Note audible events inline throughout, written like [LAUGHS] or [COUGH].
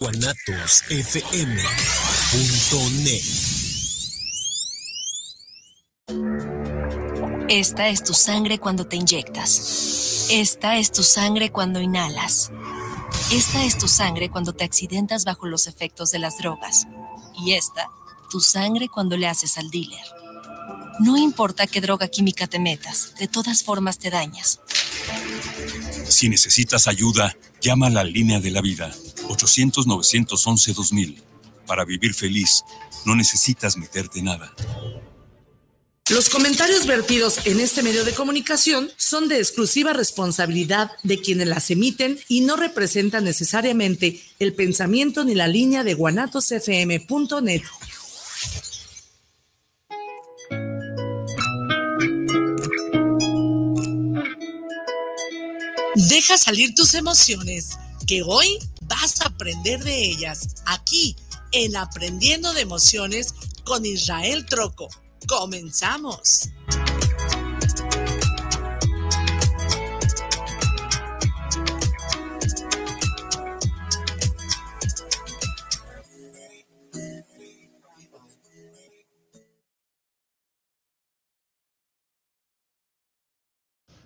guanatosfm.net Esta es tu sangre cuando te inyectas. Esta es tu sangre cuando inhalas. Esta es tu sangre cuando te accidentas bajo los efectos de las drogas. Y esta, tu sangre cuando le haces al dealer. No importa qué droga química te metas, de todas formas te dañas. Si necesitas ayuda, llama a la línea de la vida 800-911-2000. Para vivir feliz, no necesitas meterte nada. Los comentarios vertidos en este medio de comunicación son de exclusiva responsabilidad de quienes las emiten y no representan necesariamente el pensamiento ni la línea de guanatosfm.net. Deja salir tus emociones, que hoy vas a aprender de ellas aquí en Aprendiendo de Emociones con Israel Troco. Comenzamos.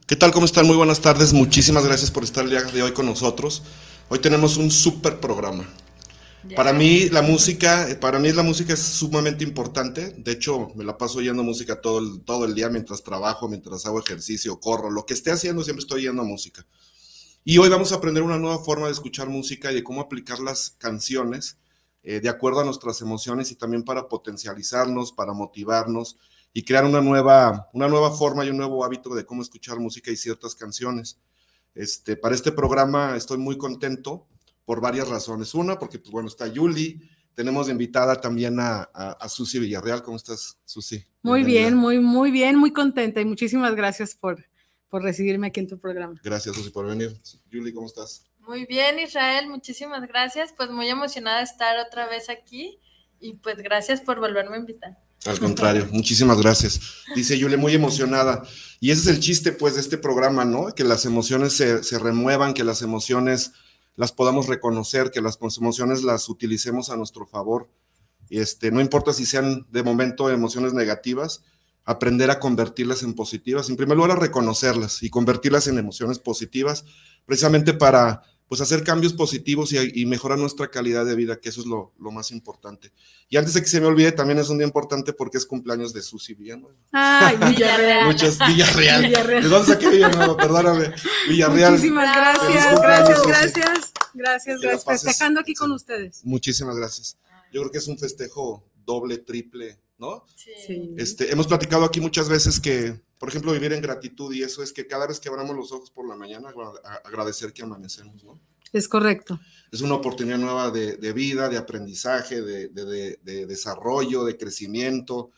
¿Qué tal? ¿Cómo están? Muy buenas tardes. Muchísimas gracias por estar el día de hoy con nosotros. Hoy tenemos un súper programa. Para mí la música, para mí la música es sumamente importante. De hecho, me la paso oyendo música todo el, todo el día mientras trabajo, mientras hago ejercicio, corro, lo que esté haciendo siempre estoy oyendo música. Y hoy vamos a aprender una nueva forma de escuchar música y de cómo aplicar las canciones eh, de acuerdo a nuestras emociones y también para potencializarnos, para motivarnos y crear una nueva, una nueva forma y un nuevo hábito de cómo escuchar música y ciertas canciones. Este, para este programa estoy muy contento por varias razones. Una, porque, pues bueno, está Yuli, tenemos de invitada también a, a, Susi Villarreal. ¿Cómo estás, Susi? Muy bien, muy, muy bien, muy contenta y muchísimas gracias por, por recibirme aquí en tu programa. Gracias, Susi, por venir. Yuli, ¿cómo estás? Muy bien, Israel, muchísimas gracias. Pues muy emocionada de estar otra vez aquí y pues gracias por volverme a invitar. Al contrario, [LAUGHS] muchísimas gracias. Dice Yule, muy emocionada. Y ese es el chiste, pues, de este programa, ¿no? Que las emociones se, se remuevan, que las emociones las podamos reconocer, que las emociones las utilicemos a nuestro favor. Este, no importa si sean de momento emociones negativas, aprender a convertirlas en positivas. En primer lugar, a reconocerlas y convertirlas en emociones positivas, precisamente para pues hacer cambios positivos y, mejorar nuestra calidad de vida, que eso es lo, más importante. Y antes de que se me olvide, también es un día importante porque es cumpleaños de Susi Villanueva. Ay, [LAUGHS] Villarreal. Muchas, [LAUGHS] Villarreal. Villarreal. ¿De dónde saqué Villanueva? Perdóname. Villarreal. Muchísimas gracias, gracias, gracias. Gracias, gracias. Festejando aquí con ustedes. Muchísimas gracias. Yo creo que es un festejo doble, triple, ¿no? Sí. Este, hemos platicado aquí muchas veces que por ejemplo, vivir en gratitud y eso es que cada vez que abramos los ojos por la mañana, agradecer que amanecemos, ¿no? Es correcto. Es una oportunidad nueva de, vida, de aprendizaje, de, desarrollo, de crecimiento.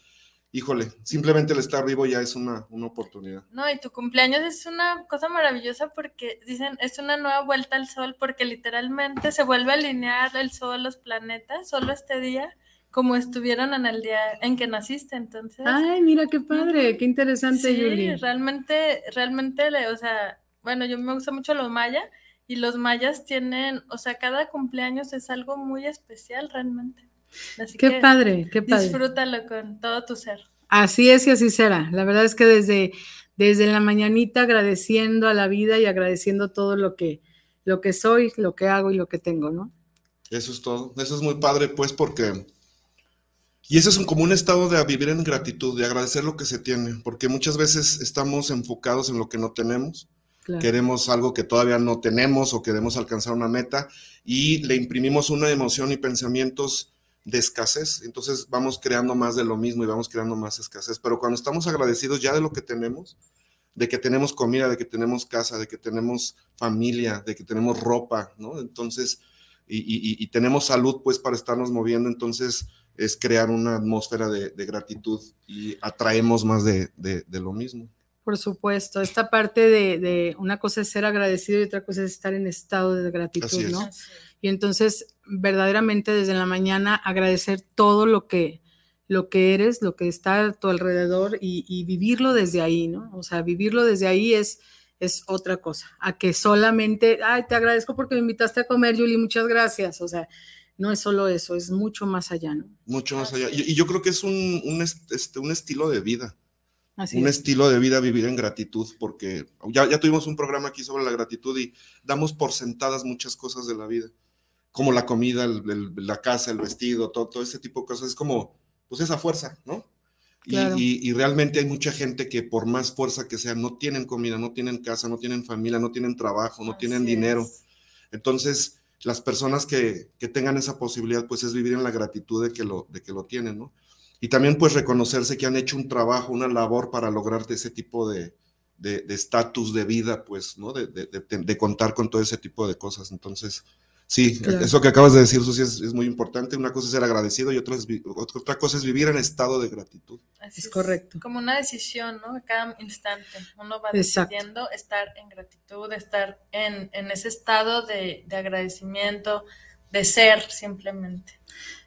Híjole, simplemente el estar vivo ya es una, una oportunidad. No, y tu cumpleaños es una cosa maravillosa porque dicen, es una nueva vuelta al sol porque literalmente se vuelve a alinear el sol, los planetas, solo este día como estuvieron en el día en que naciste, entonces. Ay, mira qué padre, qué interesante, sí, realmente, realmente, o sea, bueno, yo me gusta mucho los mayas y los mayas tienen, o sea, cada cumpleaños es algo muy especial realmente. Así qué padre, qué padre. Disfrútalo con todo tu ser. Así es y así será. La verdad es que desde, desde la mañanita agradeciendo a la vida y agradeciendo todo lo que, lo que soy, lo que hago y lo que tengo, ¿no? Eso es todo. Eso es muy padre, pues, porque y eso es un, como un estado de vivir en gratitud, de agradecer lo que se tiene, porque muchas veces estamos enfocados en lo que no tenemos. Queremos algo que todavía no tenemos o queremos alcanzar una meta y le imprimimos una emoción y pensamientos de escasez. Entonces vamos creando más de lo mismo y vamos creando más escasez. Pero cuando estamos agradecidos ya de lo que tenemos, de que tenemos comida, de que tenemos casa, de que tenemos familia, de que tenemos ropa, ¿no? Entonces, y, y tenemos salud pues para estarnos moviendo, entonces es crear una atmósfera de, gratitud y atraemos más de, lo mismo. Por supuesto, esta parte de, una cosa es ser agradecido y otra cosa es estar en estado de gratitud, ¿no? Y entonces, verdaderamente desde la mañana agradecer todo lo que, lo que eres, lo que está a tu alrededor y, vivirlo desde ahí, ¿no? O sea, vivirlo desde ahí es, es otra cosa, a que solamente, ay, te agradezco porque me invitaste a comer, Julie, muchas gracias, o sea, no es solo eso, es mucho más allá, ¿no? Mucho más allá. Y, yo creo que es un, un, este, un estilo de vida. Así un estilo de vida vivir en gratitud, porque ya, ya tuvimos un programa aquí sobre la gratitud y damos por sentadas muchas cosas de la vida, como la comida, la casa, el vestido, todo, todo ese tipo de cosas. Es como, pues esa fuerza, ¿no? Y, realmente hay mucha gente que por más fuerza que sea, no tienen comida, no tienen casa, no tienen familia, no tienen trabajo, no tienen dinero. Entonces, las personas que, tengan esa posibilidad, pues es vivir en la gratitud de que lo, de que lo tienen, ¿no? Y también pues reconocerse que han hecho un trabajo, una labor para lograrte ese tipo de estatus de, vida, pues, ¿no? De, de, contar con todo ese tipo de cosas. Entonces, Sí, eso que acabas de decir, Susi, es, muy importante. Una cosa es ser agradecido y otra, otra cosa es vivir en estado de gratitud. es, correcto. Como una decisión, ¿no? Cada instante uno va decidiendo estar en gratitud, estar en, ese estado de, agradecimiento, de ser simplemente.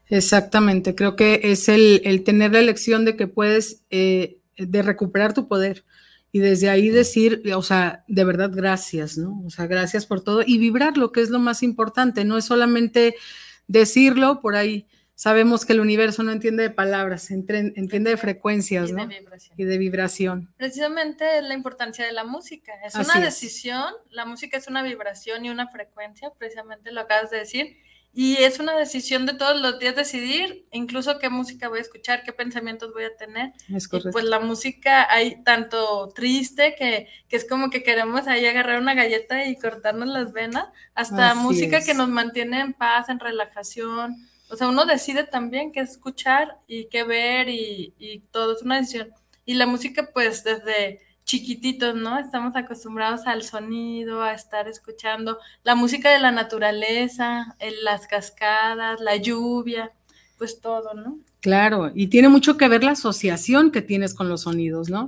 Exactamente, creo que es el, tener la elección de que puedes, eh, de recuperar tu poder y desde ahí decir, o sea, de verdad gracias, ¿no? O sea, gracias por todo y vibrar lo que es lo más importante, no es solamente decirlo, por ahí sabemos que el universo no entiende de palabras, entiende de frecuencias, ¿no? Y de vibración. Precisamente la importancia de la música, es una decisión, la música es una vibración y una frecuencia, precisamente lo acabas de decir, y es una decisión de todos los días decidir, incluso qué música voy a escuchar, qué pensamientos voy a tener. Es y pues la música hay tanto triste que, que, es como que queremos ahí agarrar una galleta y cortarnos las venas, hasta música que nos mantiene en paz, en relajación. O sea, uno decide también qué escuchar y qué ver y, y todo es una decisión. Y la música pues desde chiquititos, ¿no? Estamos acostumbrados al sonido, a estar escuchando la música de la naturaleza, las cascadas, la lluvia, pues todo, ¿no? Claro, y tiene mucho que ver la asociación que tienes con los sonidos, ¿no?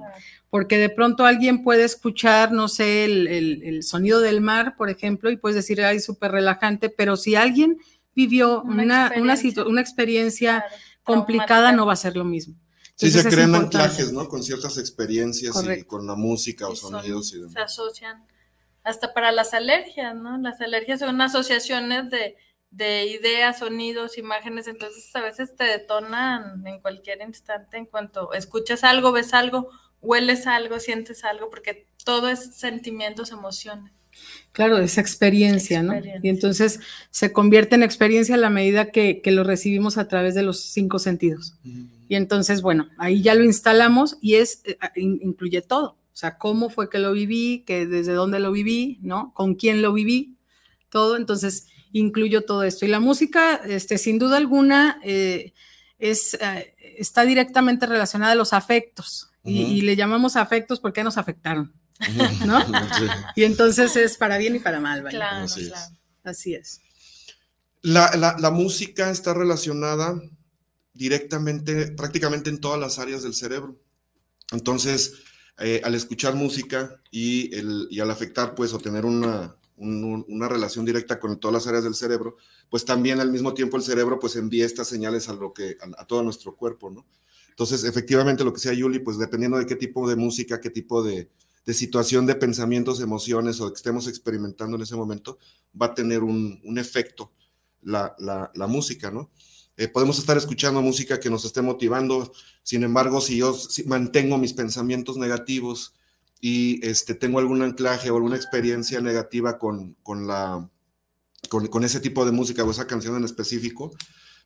Porque de pronto alguien puede escuchar, no sé, el, sonido del mar, por ejemplo, y puedes decir, ay, súper relajante, pero si alguien vivió una, experiencia, una, experiencia complicada, no va a ser lo mismo. Sí, se crean anclajes, ¿no? Con ciertas experiencias y con la música o sonidos y demás. Se asocian hasta para las alergias, ¿no? Las alergias son asociaciones de, de ideas, sonidos, imágenes, entonces a veces te detonan en cualquier instante en cuanto escuchas algo, ves algo, hueles algo, sientes algo, porque todo es sentimientos, emociones. Claro, esa experiencia, ¿no? Y entonces se convierte en experiencia a la medida que, que lo recibimos a través de los cinco sentidos. Y entonces, bueno, ahí ya lo instalamos y es, eh, incluye todo. O sea, cómo fue que lo viví, que desde dónde lo viví, ¿no? Con quién lo viví, todo. Entonces, incluyo todo esto. Y la música, este, sin duda alguna, eh, es, eh, está directamente relacionada a los afectos. y, le llamamos afectos porque nos afectaron, [LAUGHS] ¿no? [LAUGHS] Y entonces es para bien y para mal, ¿vale? Claro, Así Es. Así es. La, la música está relacionada directamente, prácticamente en todas las áreas del cerebro. Entonces, eh, al escuchar música y, el, y, al afectar, pues, o tener una, una relación directa con todas las áreas del cerebro, pues también al mismo tiempo el cerebro, pues, envía estas señales a, lo que, a, todo nuestro cuerpo, ¿no? Entonces, efectivamente, lo que sea Yuli, pues, dependiendo de qué tipo de música, qué tipo de, de situación de pensamientos, emociones o que estemos experimentando en ese momento, va a tener un, un efecto la, la, la música, ¿no? Eh, podemos estar escuchando música que nos esté motivando, sin embargo, si yo mantengo mis pensamientos negativos y este, tengo algún anclaje o alguna experiencia negativa con, con la, con, ese tipo de música o esa canción en específico,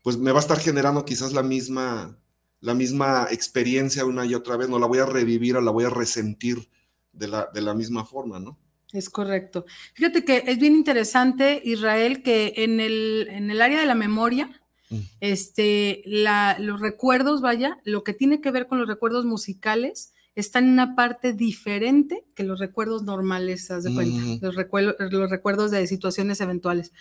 pues me va a estar generando quizás la misma, la misma experiencia una y otra vez, no la voy a revivir o la voy a resentir de la, de la misma forma, ¿no? Es correcto. Fíjate que es bien interesante, Israel, que en el, en el área de la memoria, Mm. Este, los recuerdos, vaya, lo que tiene que ver con los recuerdos musicales está en una parte diferente que los recuerdos normales, haz de cuenta, mm. los, los recuerdos de situaciones eventuales.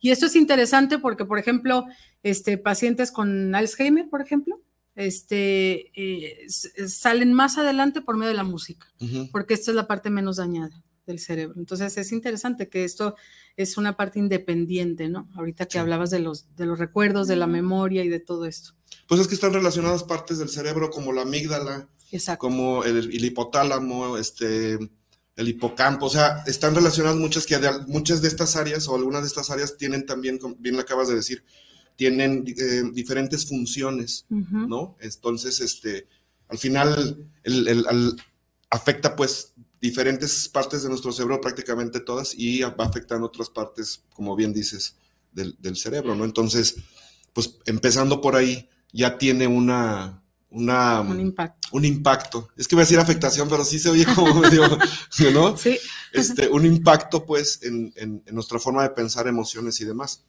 Y esto es interesante porque, por ejemplo, este, pacientes con Alzheimer, por ejemplo, este, eh, salen más adelante por medio de la música, porque esta es la parte menos dañada del cerebro. Entonces es interesante que esto es una parte independiente, ¿no? Ahorita que hablabas de los, de los recuerdos, de la memoria y de todo esto. Pues es que están relacionadas partes del cerebro como la amígdala, como el, hipotálamo, este, el hipocampo, o sea, están relacionadas muchas que muchas de estas áreas o algunas de estas áreas tienen también, como bien lo acabas de decir, tienen eh, diferentes funciones, ¿no? Entonces, este, al final, el, afecta pues diferentes partes de nuestro cerebro, prácticamente todas, y va afectando otras partes, como bien dices, del, del cerebro, ¿no? Entonces, pues empezando por ahí, ya tiene una, una, un impacto. Un impacto. Es que voy a decir afectación, pero sí se oye como [LAUGHS] medio, ¿no? Sí. Este, un impacto, pues, en, en, nuestra forma de pensar emociones y demás.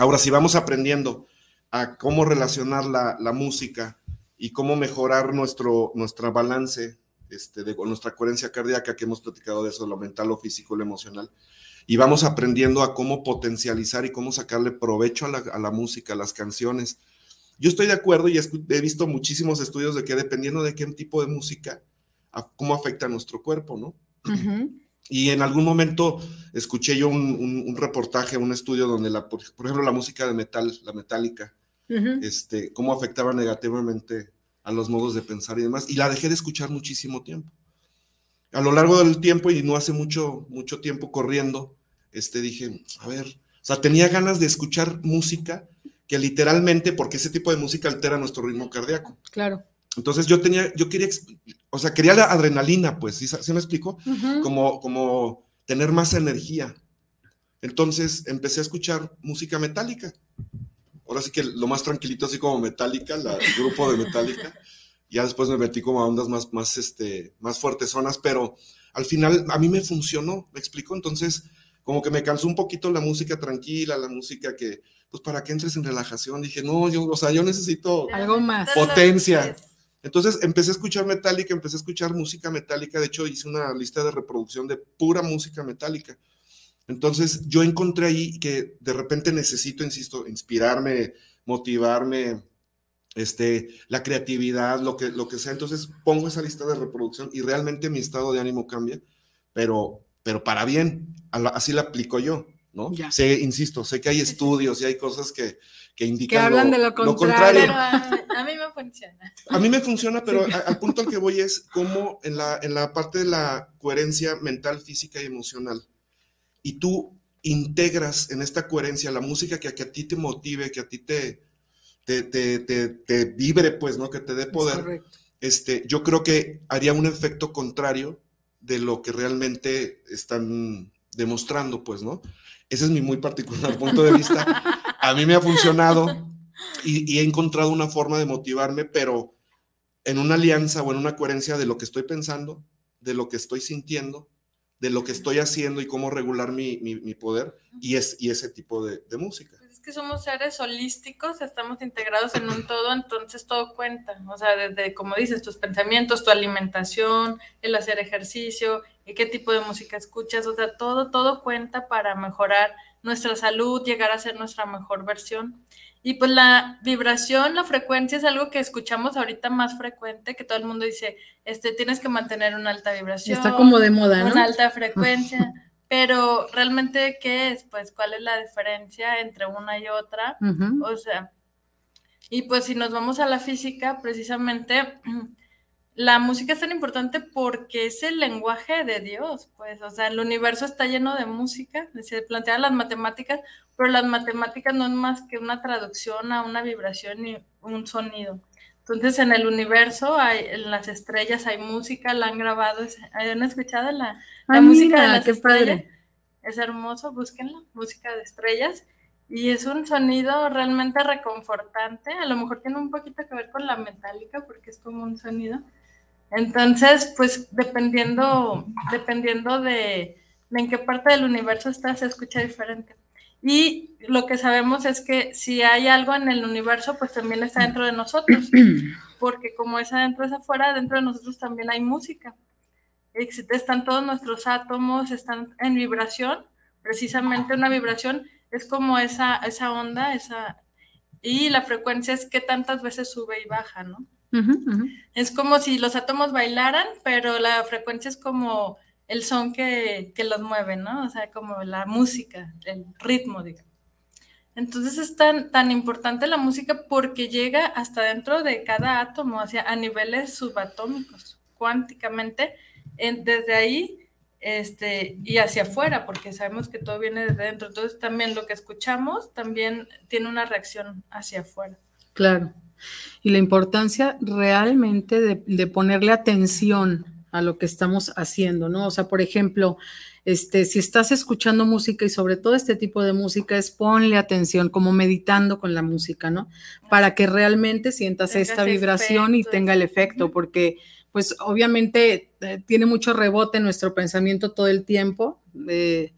Ahora, si vamos aprendiendo a cómo relacionar la, música y cómo mejorar nuestro nuestra balance, este, de, nuestra coherencia cardíaca, que hemos platicado de eso, lo mental, lo físico, lo emocional, y vamos aprendiendo a cómo potencializar y cómo sacarle provecho a la, música, a las canciones, yo estoy de acuerdo y he visto muchísimos estudios de que dependiendo de qué tipo de música, cómo afecta a nuestro cuerpo, ¿no? Y en algún momento escuché yo un, reportaje, un estudio donde, la, por, ejemplo, la música de metal, la metálica, este, cómo afectaba negativamente a los modos de pensar y demás, y la dejé de escuchar muchísimo tiempo. A lo largo del tiempo, y no hace mucho, mucho tiempo corriendo, este, dije, a ver, o sea, tenía ganas de escuchar música que literalmente, porque ese tipo de música altera nuestro ritmo cardíaco. Claro. Entonces yo tenía, yo quería, o sea, quería la adrenalina, pues, ¿sí, me explico? como, como tener más energía. Entonces empecé a escuchar música metálica. Ahora sí que lo más tranquilito, así como Metallica, el grupo de Metallica. Ya después me metí como a ondas más, más, este, más fuertes zonas, pero al final a mí me funcionó, ¿me explico? Entonces, como que me cansó un poquito la música tranquila, la música que, pues para que entres en relajación. Dije, no, yo, o sea, yo necesito algo más. Potencia. Entonces empecé a escuchar metálica, empecé a escuchar música metálica. De hecho, hice una lista de reproducción de pura música metálica. Entonces yo encontré ahí que de repente necesito, insisto, inspirarme, motivarme, este, la creatividad, lo que, lo que sea. Entonces pongo esa lista de reproducción y realmente mi estado de ánimo cambia, pero, pero para bien. Así la aplico yo. ¿No? Sé, insisto, sé que hay estudios y hay cosas que, que indican que hablan de lo contrario. a, mí me funciona. A mí me funciona, pero al punto al que voy es cómo en la, en la parte de la coherencia mental, física y emocional, y tú integras en esta coherencia la música que, a ti te motive, que a ti te, te, te, vibre, pues, ¿no? Que te dé poder. Este, yo creo que haría un efecto contrario de lo que realmente están demostrando, pues, ¿no? Ese es mi muy particular punto de vista. A mí me ha funcionado y, he encontrado una forma de motivarme, pero en una alianza o en una coherencia de lo que estoy pensando, de lo que estoy sintiendo, de lo que estoy haciendo y cómo regular mi, poder y, es, y ese tipo de, música. Pues es que somos seres holísticos, estamos integrados en un todo, entonces todo cuenta. O sea, desde, como dices, tus pensamientos, tu alimentación, el hacer ejercicio, qué tipo de música escuchas, o sea, todo, todo cuenta para mejorar nuestra salud, llegar a ser nuestra mejor versión. Y pues la vibración, la frecuencia es algo que escuchamos ahorita más frecuente, que todo el mundo dice, este, tienes que mantener una alta vibración. Está como de moda, ¿no? Una alta frecuencia. [LAUGHS] pero realmente, ¿qué es? Pues, ¿cuál es la diferencia entre una y otra? O sea, y pues si nos vamos a la física, precisamente [CLEARS THROAT] la música es tan importante porque es el lenguaje de Dios, pues, o sea, el universo está lleno de música, se plantean las matemáticas, pero las matemáticas no es más que una traducción a una vibración y un sonido. Entonces, en el universo, hay, en las estrellas hay música, la han grabado, ¿han escuchado la, la música de las estrellas? Es hermoso, búsquenla, música de estrellas. Y es un sonido realmente reconfortante, a lo mejor tiene un poquito que ver con la metálica, porque es como un sonido, entonces, pues dependiendo, dependiendo de, en qué parte del universo estás, se escucha diferente. Y lo que sabemos es que si hay algo en el universo, pues también está dentro de nosotros, [CLEARS THROAT] porque como es adentro es afuera, dentro de nosotros también hay música. Están todos nuestros átomos, están en vibración, precisamente una vibración es como esa, esa onda, esa, y la frecuencia es que tantas veces sube y baja, ¿no? Es como si los átomos bailaran, pero la frecuencia es como el son que, los mueve, ¿no? O sea, como la música, el ritmo, digamos. Entonces es tan, tan importante la música porque llega hasta dentro de cada átomo, sea, a niveles subatómicos, cuánticamente. desde ahí este, y hacia afuera, porque sabemos que todo viene de dentro. Entonces también lo que escuchamos también tiene una reacción hacia afuera. Claro. Y la importancia realmente de, de ponerle atención a lo que estamos haciendo, ¿no? O sea, por ejemplo, este, si estás escuchando música y sobre todo este tipo de música es ponle atención, como meditando con la música, ¿no? Para que realmente sientas esta vibración y tenga el efecto, porque pues obviamente eh, tiene mucho rebote en nuestro pensamiento todo el tiempo. Eh,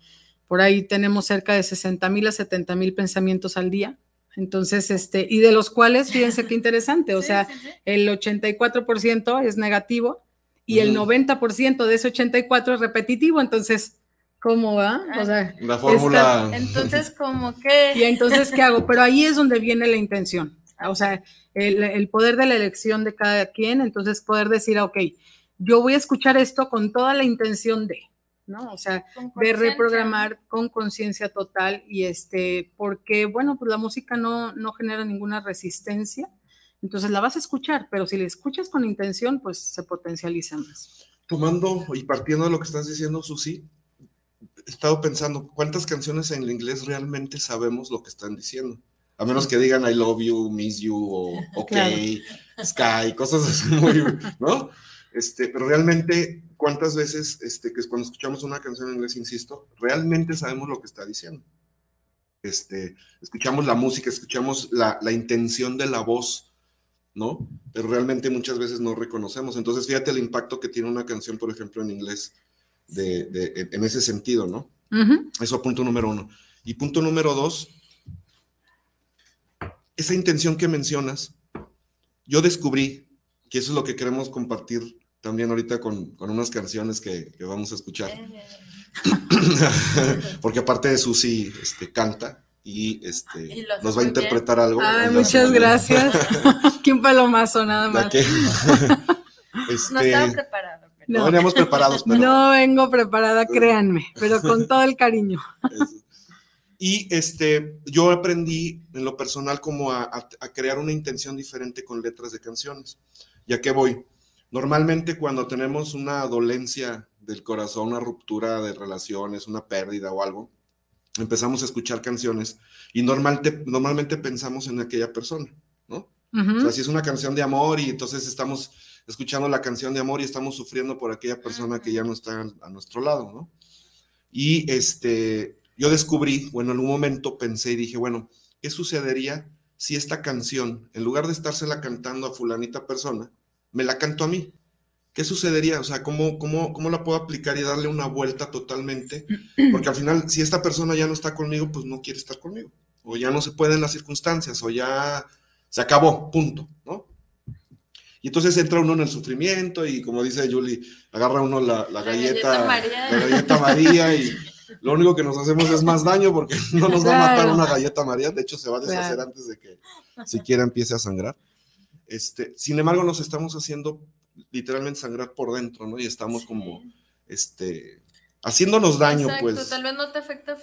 por ahí tenemos cerca de 60 mil a 70 mil pensamientos al día. Entonces, este, y de los cuales, fíjense qué [LAUGHS] interesante, o sea, el 84% es negativo y el 90% de ese 84 es repetitivo, entonces, ¿cómo va? O sea, la fórmula. entonces, [LAUGHS] ¿cómo qué? Y entonces, ¿qué hago? Pero ahí es donde viene la intención. O sea, el, poder de la elección de cada quien, entonces poder decir, ok, yo voy a escuchar esto con toda la intención de, ¿no? O sea, de reprogramar con conciencia total y este, porque, bueno, pues la música no, no genera ninguna resistencia, entonces la vas a escuchar, pero si la escuchas con intención, pues se potencializa más. Tomando y partiendo de lo que estás diciendo, Susi, he estado pensando, ¿cuántas canciones en inglés realmente sabemos lo que están diciendo? A menos que digan I love you, miss you, o [LAUGHS] ok, sky, cosas así muy, ¿no? Este, pero realmente, ¿cuántas veces, este, que cuando escuchamos una canción en inglés, insisto, realmente sabemos lo que está diciendo? Este, escuchamos la música, escuchamos la, la intención de la voz, ¿no? Pero realmente muchas veces no reconocemos. Entonces, fíjate el impacto que tiene una canción, por ejemplo, en inglés, de, de, en ese sentido, ¿no? Eso punto número uno. Y punto número dos, esa intención que mencionas, yo descubrí que eso es lo que queremos compartir también ahorita con, con unas canciones que, que, vamos a escuchar. [LAUGHS] Porque aparte de Susi este, canta, y este nos va a interpretar algo. Ay, muchas gracias. [LAUGHS] Qué un palomazo nada más. [LAUGHS] Este, no estaba preparado. No, veníamos preparados. Pero... No vengo preparada, créanme, pero con todo el cariño. Y este, yo aprendí en lo personal como a, a, crear una intención diferente con letras de canciones. ¿Y a qué voy? Normalmente cuando tenemos una dolencia del corazón, una ruptura de relaciones, una pérdida o algo, empezamos a escuchar canciones y normalmente, normalmente pensamos en aquella persona, ¿no? O sea, si es una canción de amor y entonces estamos escuchando la canción de amor y estamos sufriendo por aquella persona que ya no está a nuestro lado, ¿no? Y este, yo descubrí, bueno, en un momento pensé y dije, bueno, ¿qué sucedería si esta canción, en lugar de estársela cantando a fulanita persona, me la canto a mí? ¿qué sucedería? O sea, ¿cómo, cómo, ¿cómo la puedo aplicar y darle una vuelta totalmente? Porque al final, si esta persona ya no está conmigo, pues no quiere estar conmigo. O ya no se pueden las circunstancias, o ya se acabó, punto, ¿no? Y entonces entra uno en el sufrimiento y como dice Julie, agarra uno la, la, galleta, María. la galleta María y lo único que nos hacemos es más daño porque [LAUGHS] no nos va a matar una galleta María, de hecho se va a deshacer antes de que siquiera empiece a sangrar. Este, sin embargo, nos estamos haciendo literalmente sangrar por dentro, ¿no? Y estamos como, este, haciéndonos daño, Exacto, pues. Tal vez no te afecta,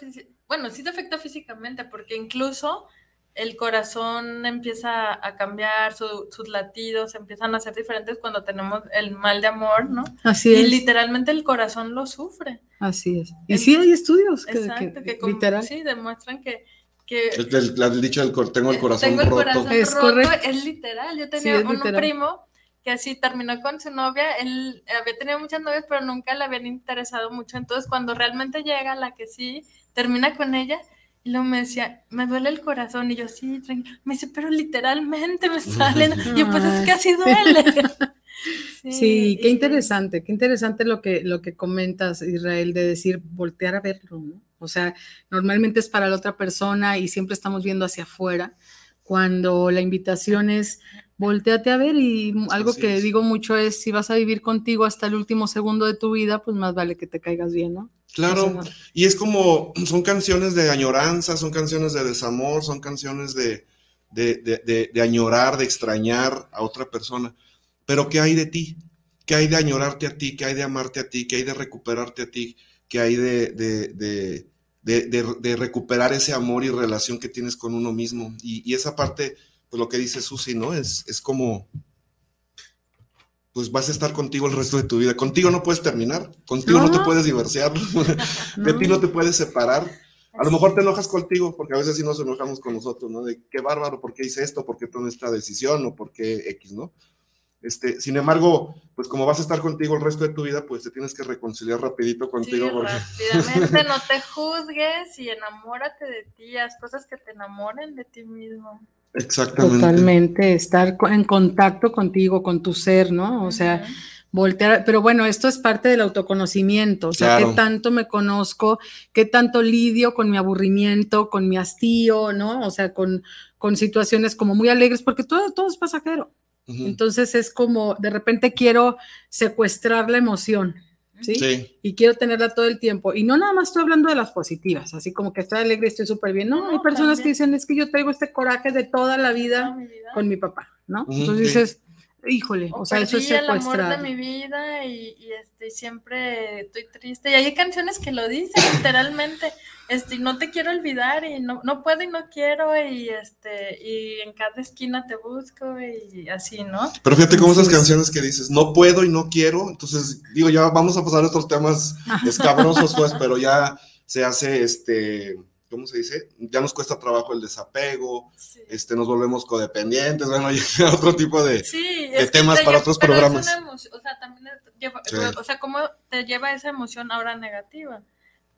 bueno, sí te afecta físicamente, porque incluso el corazón empieza a cambiar, sus latidos empiezan a ser diferentes cuando tenemos el mal de amor, ¿no? Así es. Y literalmente el corazón lo sufre. Así es. Y sí hay estudios que, exacto, que, literal. sí demuestran que que el, el, el, dicho del tengo el corazón tengo el roto. Corazón es roto, correcto. Es literal. Yo tenía un primo que así terminó con su novia, él había tenido muchas novias, pero nunca le habían interesado mucho. Entonces, cuando realmente llega la que sí, termina con ella, y luego me decía, me duele el corazón, y yo, sí, tranquilo. Me dice, pero literalmente me [LAUGHS] salen. y yo, pues es que así duele. [LAUGHS] Sí, qué interesante, qué interesante lo que, lo que comentas, Israel, de decir, voltear a verlo, ¿no? O sea, normalmente es para la otra persona y siempre estamos viendo hacia afuera, cuando la invitación es volteate a ver y algo que digo mucho es, si vas a vivir contigo hasta el último segundo de tu vida, pues más vale que te caigas bien, ¿no? Claro, y es como, son canciones de añoranza, son canciones de desamor, son canciones de, de, de, añorar, de extrañar a otra persona, pero ¿qué hay de ti? ¿Qué hay de añorarte a ti? ¿Qué hay de amarte a ti? ¿Qué hay de recuperarte a ti? ¿Qué hay de, de recuperar ese amor y relación que tienes con uno mismo? Y, y esa parte pues lo que dice Susi, ¿no? Es, es como, pues vas a estar contigo el resto de tu vida. Contigo no puedes terminar, contigo no, te puedes divorciar, [LAUGHS] de ti no te puedes separar. A lo mejor te enojas contigo, porque a veces sí nos enojamos con nosotros, ¿no? De qué bárbaro, ¿por qué hice esto? ¿Por qué tomé esta decisión? ¿O por qué X, no? Este, sin embargo, pues como vas a estar contigo el resto de tu vida, pues te tienes que reconciliar rapidito contigo. Sí, Rápidamente [LAUGHS] no te juzgues y enamórate de ti, haz cosas que te enamoren de ti mismo. Exactamente. Totalmente, estar en contacto contigo, con tu ser, ¿no? O sea, voltear, pero bueno, esto es parte del autoconocimiento, o sea, qué tanto me conozco, qué tanto lidio con mi aburrimiento, con mi hastío, ¿no? O sea, con, con situaciones como muy alegres, porque todo, todo es pasajero. Entonces es como, de repente quiero secuestrar la emoción, ¿sí? Y quiero tenerla todo el tiempo. Y no nada más estoy hablando de las positivas, así como que estoy alegre y estoy súper bien. No, hay personas que dicen, es que yo traigo este coraje de toda la vida, con mi papá, ¿no? Entonces dices, híjole, o, sea, eso es secuestrar. el amor de mi vida y, y este, siempre estoy triste. Y hay canciones que lo dicen literalmente este, no te quiero olvidar y no, no puedo y no quiero y este, y en cada esquina te busco y así, ¿no? Pero fíjate cómo esas canciones que dices, no puedo y no quiero, entonces digo, ya vamos a pasar a otros temas escabrosos pues, pero ya se hace este, ¿cómo se dice? Ya nos cuesta trabajo el desapego, este, nos volvemos codependientes, bueno, [LAUGHS] otro tipo de, temas para otros programas. o sea, también o sea, ¿cómo te lleva esa emoción ahora negativa?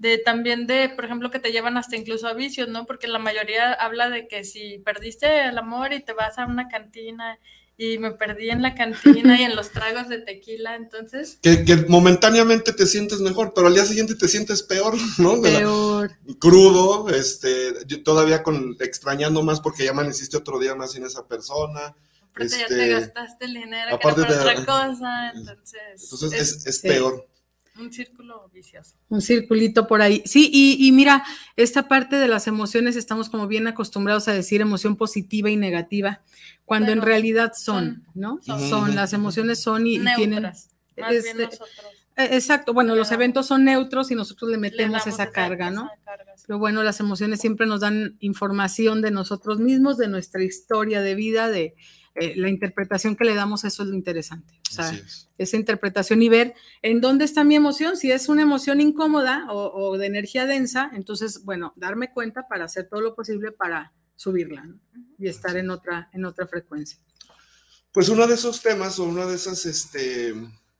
De también de, por ejemplo, que te llevan hasta incluso a vicios, ¿no? Porque la mayoría habla de que si perdiste el amor y te vas a una cantina y me perdí en la cantina y en los tragos de tequila, entonces... Que, que, momentáneamente te sientes mejor, pero al día siguiente te sientes peor, [LAUGHS] ¿no? peor. crudo, este, todavía con extrañando más porque ya amaneciste otro día más sin esa persona. Aparte ya te este, gastaste el dinero que era otra cosa, entonces... Entonces es, es peor. Un círculo vicioso. Un circulito por ahí. Sí, y, mira, esta parte de las emociones estamos como bien acostumbrados a decir emoción positiva y negativa, cuando en realidad son, ¿no? Son, las emociones son y, tienen... Este, e, exacto, bueno, los eventos son neutros y nosotros le metemos esa carga, ¿no? Pero bueno, las emociones siempre nos dan información de nosotros mismos, de nuestra historia de vida, de, eh, la interpretación que le damos, eso es lo interesante. O sea, esa interpretación y ver en dónde está mi emoción. Si es una emoción incómoda o, de energía densa, entonces, bueno, darme cuenta para hacer todo lo posible para subirla y estar en otra, en otra frecuencia. Pues uno de esos temas o una de esas este,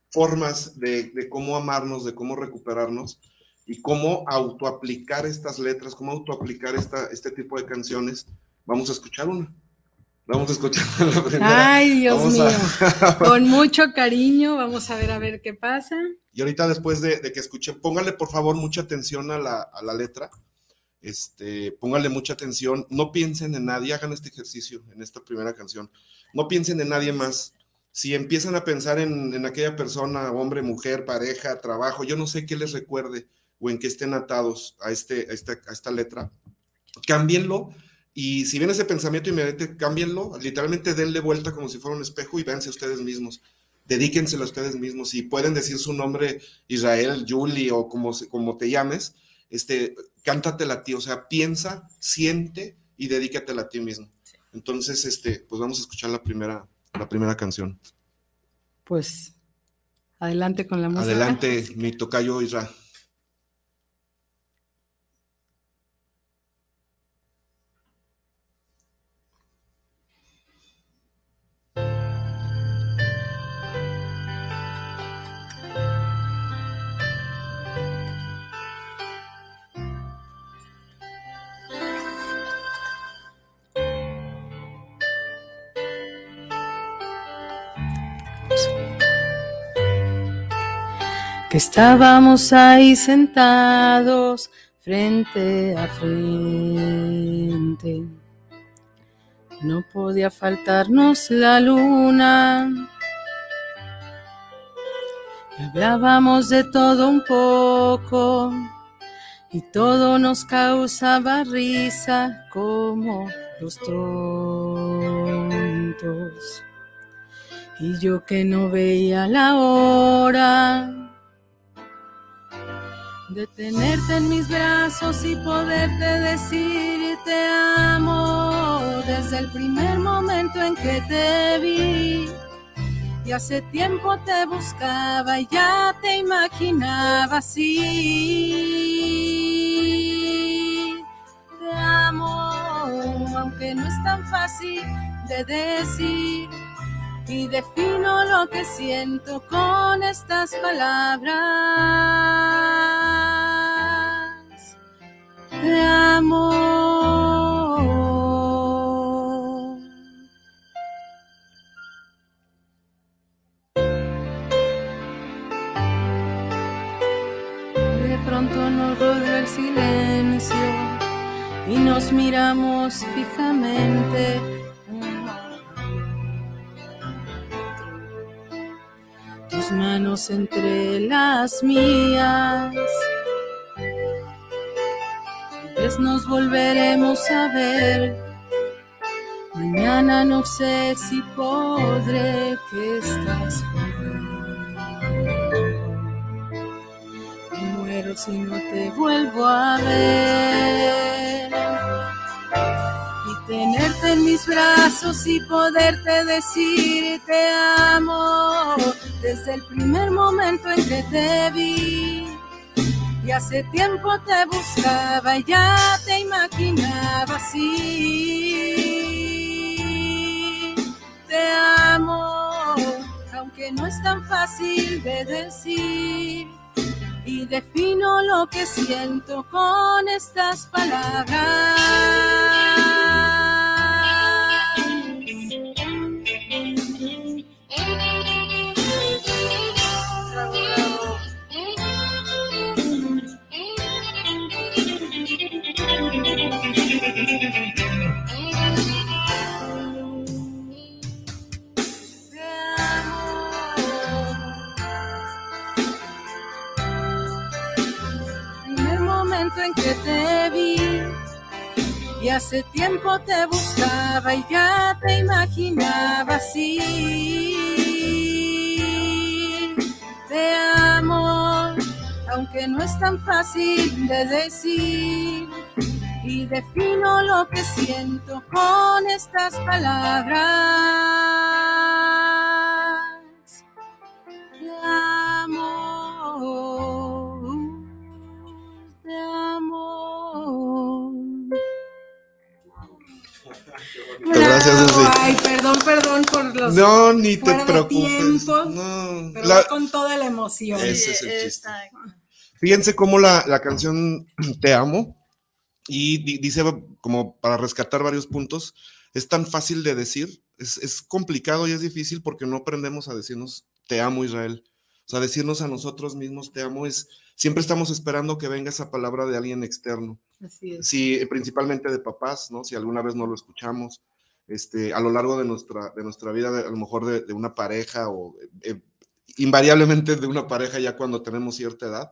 formas de, de cómo amarnos, de cómo recuperarnos y cómo autoaplicar estas letras, cómo autoaplicar esta, este tipo de canciones, vamos a escuchar una. Vamos a escuchar [LAUGHS] la primera. Ay, Dios mío. [LAUGHS] Con mucho cariño, vamos a ver a ver qué pasa. Y ahorita después de, que escuchen, póngale por favor mucha atención a la, a la letra. Este, póngale mucha atención. No piensen en nadie, hagan este ejercicio en esta primera canción. No piensen en nadie más. Si empiezan a pensar en, en aquella persona, hombre, mujer, pareja, trabajo, yo no sé qué les recuerde o en qué estén atados a, este, a, esta, a esta letra, cámbienlo y si viene ese pensamiento inmediato, cámbienlo, literalmente denle vuelta como si fuera un espejo y véanse ustedes mismos. Dedíquenselo a ustedes mismos. Si pueden decir su nombre, Israel, Julie o como, como te llames, este, cántatela a ti. O sea, piensa, siente y dedícatela a ti mismo. Entonces, este, pues vamos a escuchar la primera, la primera canción. Pues, adelante con la música. Adelante, mi tocayo Israel. Que estábamos ahí sentados frente a frente. No podía faltarnos la luna. hablábamos de todo un poco y todo nos causaba risa como los tontos. Y yo que no veía la hora de tenerte en mis brazos y poderte decir te amo desde el primer momento en que te vi. y hace tiempo te buscaba y ya te imaginaba así. Te amo, aunque no es tan fácil de decir. Y defino lo que siento con estas palabras. Te amo. silencio y nos miramos fijamente. Manos entre las mías. Pues nos volveremos a ver. Mañana no sé si podré que estás si no te vuelvo a ver. Tenerte en mis brazos y poderte decir te amo desde el primer momento en que te vi. Y hace tiempo te buscaba y ya te imaginaba así. Te amo, aunque no es tan fácil de decir y defino lo que siento con estas palabras. Tiempo te buscaba y ya te imaginaba así. Te amo, aunque no es tan fácil de decir y defino lo que siento con estas palabras. Gracias, Ay, perdón, perdón por los. No, ni te preocupes. no. Pero con toda la emoción. Ese es el chiste. Fíjense cómo la, la, canción Te amo y dice como para rescatar varios puntos, es tan fácil de decir, es, es complicado y es difícil porque no aprendemos a decirnos Te amo Israel. O sea, decirnos a nosotros mismos Te amo es, siempre estamos esperando que venga esa palabra de alguien externo. Así es. Sí, principalmente de papás, ¿no? Si alguna vez no lo escuchamos este, a lo largo de nuestra, de nuestra vida, a lo mejor de, una pareja o eh, invariablemente de una pareja ya cuando tenemos cierta edad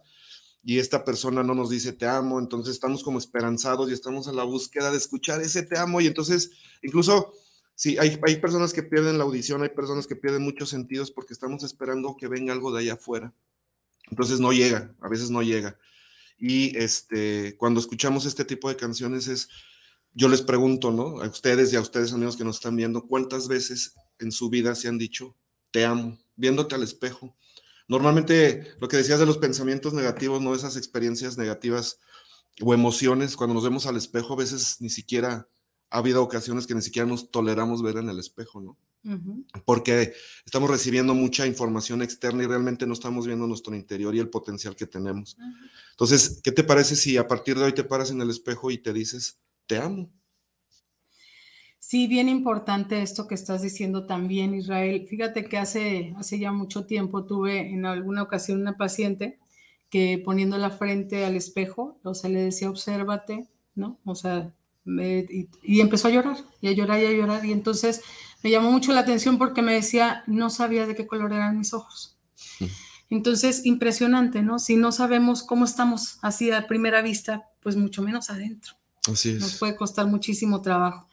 y esta persona no nos dice te amo, entonces estamos como esperanzados y estamos en la búsqueda de escuchar ese te amo y entonces incluso sí, hay, hay personas que pierden la audición, hay personas que pierden muchos sentidos porque estamos esperando que venga algo de allá afuera. Entonces no llega, a veces no llega. Y este, cuando escuchamos este tipo de canciones es yo les pregunto, ¿no? A ustedes y a ustedes, amigos que nos están viendo, ¿cuántas veces en su vida se han dicho, te amo, viéndote al espejo? Normalmente lo que decías de los pensamientos negativos, ¿no? Esas experiencias negativas o emociones, cuando nos vemos al espejo, a veces ni siquiera ha habido ocasiones que ni siquiera nos toleramos ver en el espejo, ¿no? Porque estamos recibiendo mucha información externa y realmente no estamos viendo nuestro interior y el potencial que tenemos. Entonces, ¿qué te parece si a partir de hoy te paras en el espejo y te dices, te amo. Sí, bien importante esto que estás diciendo también, Israel. Fíjate que hace, hace ya mucho tiempo tuve en alguna ocasión una paciente que poniendo la frente al espejo, o sea, le decía, obsérvate, ¿no? O sea, y, empezó a llorar, y a llorar, y a llorar. Y entonces me llamó mucho la atención porque me decía, no sabía de qué color eran mis ojos. Entonces, impresionante, ¿no? Si no sabemos cómo estamos así a primera vista, pues mucho menos adentro. Nos puede costar muchísimo trabajo.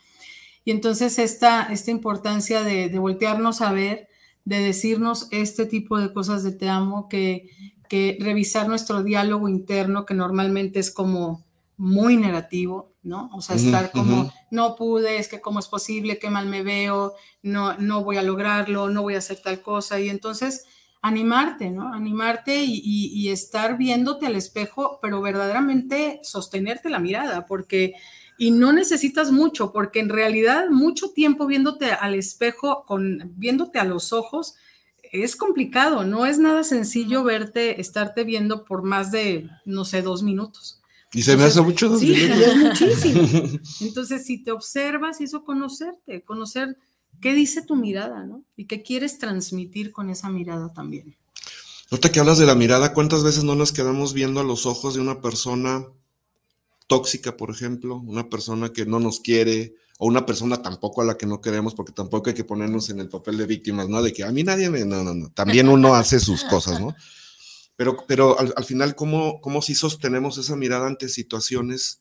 Y entonces esta, esta importancia de, voltearnos a ver, de decirnos este tipo de cosas de te amo, que, que revisar nuestro diálogo interno, que normalmente es como muy negativo, ¿no? O sea, estar como, no pude, es que cómo es posible, qué mal me veo, no, no voy a lograrlo, no voy a hacer tal cosa. Y entonces, animarte, ¿no? Animarte y, estar viéndote al espejo, pero verdaderamente sostenerte la mirada, porque, y no necesitas mucho, porque en realidad mucho tiempo viéndote al espejo, con, viéndote a los ojos, es complicado, no es nada sencillo verte, estarte viendo por más de, no sé, dos minutos. Y se me hace mucho. Sí, [LAUGHS] es muchísimo. [LAUGHS] Entonces, si te observas, eso conocerte, conocer qué dice tu mirada, ¿no? Y qué quieres transmitir con esa mirada también. Ahorita que hablas de la mirada, ¿cuántas veces no nos quedamos viendo a los ojos de una persona tóxica, por ejemplo? Una persona que no nos quiere, o una persona tampoco a la que no queremos, porque tampoco hay que ponernos en el papel de víctimas, ¿no? De que a mí nadie me. No, no, no. También uno hace sus cosas, ¿no? Pero, pero al, final, ¿cómo, ¿cómo si sostenemos esa mirada ante situaciones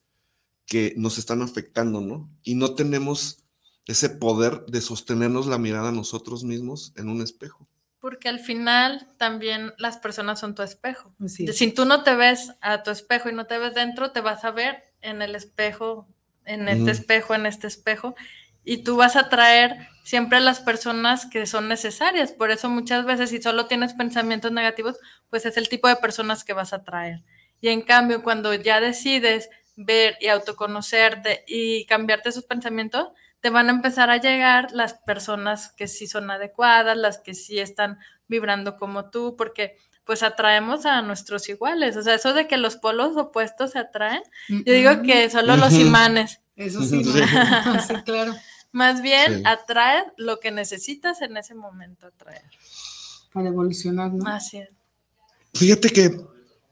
que nos están afectando, ¿no? Y no tenemos ese poder de sostenernos la mirada nosotros mismos en un espejo. Porque al final también las personas son tu espejo. Si tú no te ves a tu espejo y no te ves dentro, te vas a ver en el espejo, en este espejo, en este espejo, y tú vas a traer siempre a las personas que son necesarias. Por eso muchas veces si solo tienes pensamientos negativos, pues es el tipo de personas que vas a traer. Y en cambio, cuando ya decides ver y autoconocerte y cambiarte sus pensamientos, te van a empezar a llegar las personas que sí son adecuadas, las que sí están vibrando como tú, porque pues atraemos a nuestros iguales. O sea, eso de que los polos opuestos se atraen, yo digo que solo los imanes. Eso sí, [LAUGHS] sí claro. [LAUGHS] Más bien atrae lo que necesitas en ese momento atraer. Para evolucionar, ¿no? Así es. Fíjate que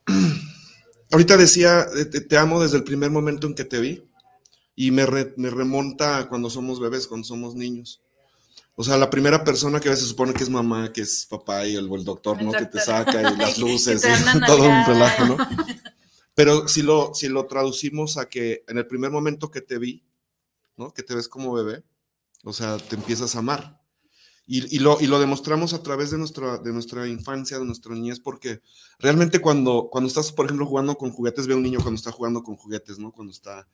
[CLEARS THROAT] ahorita decía, te, amo desde el primer momento en que te vi y me, me remonta a cuando somos bebés, cuando somos niños. O sea, la primera persona que a veces supone que es mamá, que es papá y el, el doctor, ¿no? Que te saca y las [LAUGHS] luces y [LAUGHS] todo un relajo, ¿no? [LAUGHS] Pero si lo, si lo traducimos a que en el primer momento que te vi, ¿no? Que te ves como bebé, o sea, te empiezas a amar. Y, lo, y lo demostramos a través de nuestra, de nuestra infancia, de nuestra niñez, porque realmente cuando, cuando estás, por ejemplo, jugando con juguetes, ve a un niño cuando está jugando con juguetes, ¿no? Cuando está,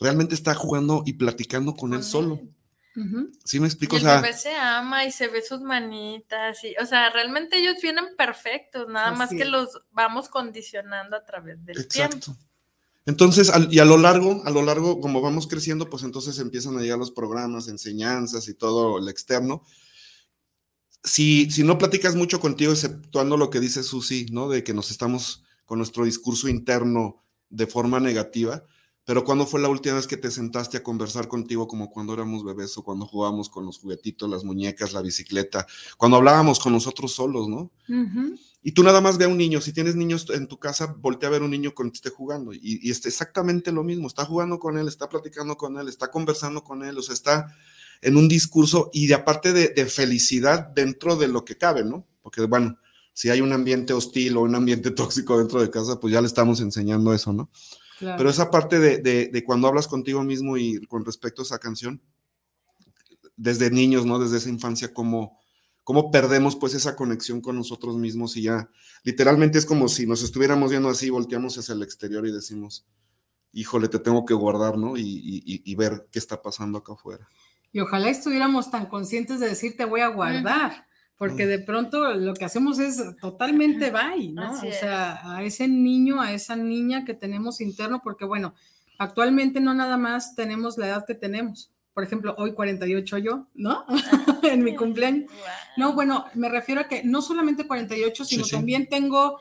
realmente está jugando y platicando con, él solo. ¿Sí me explico? Y el bebé se ama y se ve sus manitas, y, o sea, realmente ellos vienen perfectos, nada más que los vamos condicionando a través del Exacto. tiempo. Entonces, y a lo largo, a lo largo, como vamos creciendo, pues entonces empiezan a llegar los programas, enseñanzas y todo el externo. Si, si no platicas mucho contigo, exceptuando lo que dice Susi, ¿no? De que nos estamos con nuestro discurso interno de forma negativa, pero ¿cuándo fue la última vez que te sentaste a conversar contigo como cuando éramos bebés o cuando jugábamos con los juguetitos, las muñecas, la bicicleta, cuando hablábamos con nosotros solos, ¿no? Y tú nada más ve a un niño, si tienes niños en tu casa, voltea a ver a un niño con que esté jugando y, y es exactamente lo mismo, está jugando con él, está platicando con él, está conversando con él, o sea, está en un discurso y de aparte de, de felicidad dentro de lo que cabe, ¿no? Porque bueno, si hay un ambiente hostil o un ambiente [LAUGHS] tóxico dentro de casa, pues ya le estamos enseñando eso, ¿no? Pero esa parte de, cuando hablas contigo mismo y con respecto a esa canción, desde niños, ¿no? Desde esa infancia, cómo, cómo perdemos pues esa conexión con nosotros mismos y ya, literalmente es como si nos estuviéramos viendo así, volteamos hacia el exterior y decimos, híjole, te tengo que guardar, ¿no? Y, ver qué está pasando acá afuera. Y ojalá estuviéramos tan conscientes de decir, te voy a guardar porque de pronto lo que hacemos es totalmente bye, ¿no? o sea, a ese niño, a esa niña que tenemos interno, porque bueno, actualmente no nada más tenemos la edad que tenemos. Por ejemplo, hoy 48 yo, ¿no? [LAUGHS] en mi cumpleaños. No, bueno, me refiero a que no solamente 48, sino también tengo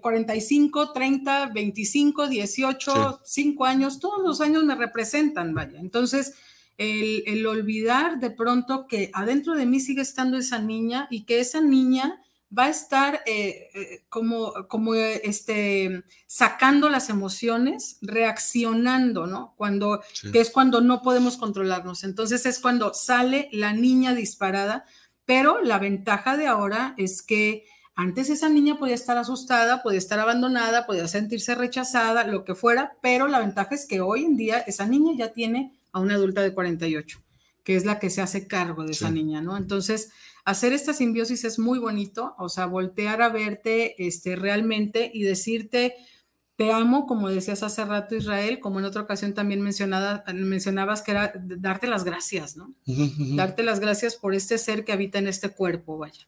45, 30, 25, 18, 5 años, todos los años me representan, vaya. Entonces, el, olvidar de pronto que adentro de mí sigue estando esa niña y que esa niña va a estar eh, eh, como, como este, sacando las emociones, reaccionando, ¿no? Cuando, que es cuando no podemos controlarnos. Entonces es cuando sale la niña disparada, pero la ventaja de ahora es que antes esa niña podía estar asustada, podía estar abandonada, podía sentirse rechazada, lo que fuera, pero la ventaja es que hoy en día esa niña ya tiene a una adulta de 48, que es la que se hace cargo de esa niña, ¿no? Entonces, hacer esta simbiosis es muy bonito, o sea, voltear a verte este, realmente y decirte, te amo, como decías hace rato Israel, como en otra ocasión también mencionada, mencionabas que era darte las gracias, ¿no? Darte las gracias por este ser que habita en este cuerpo, vaya.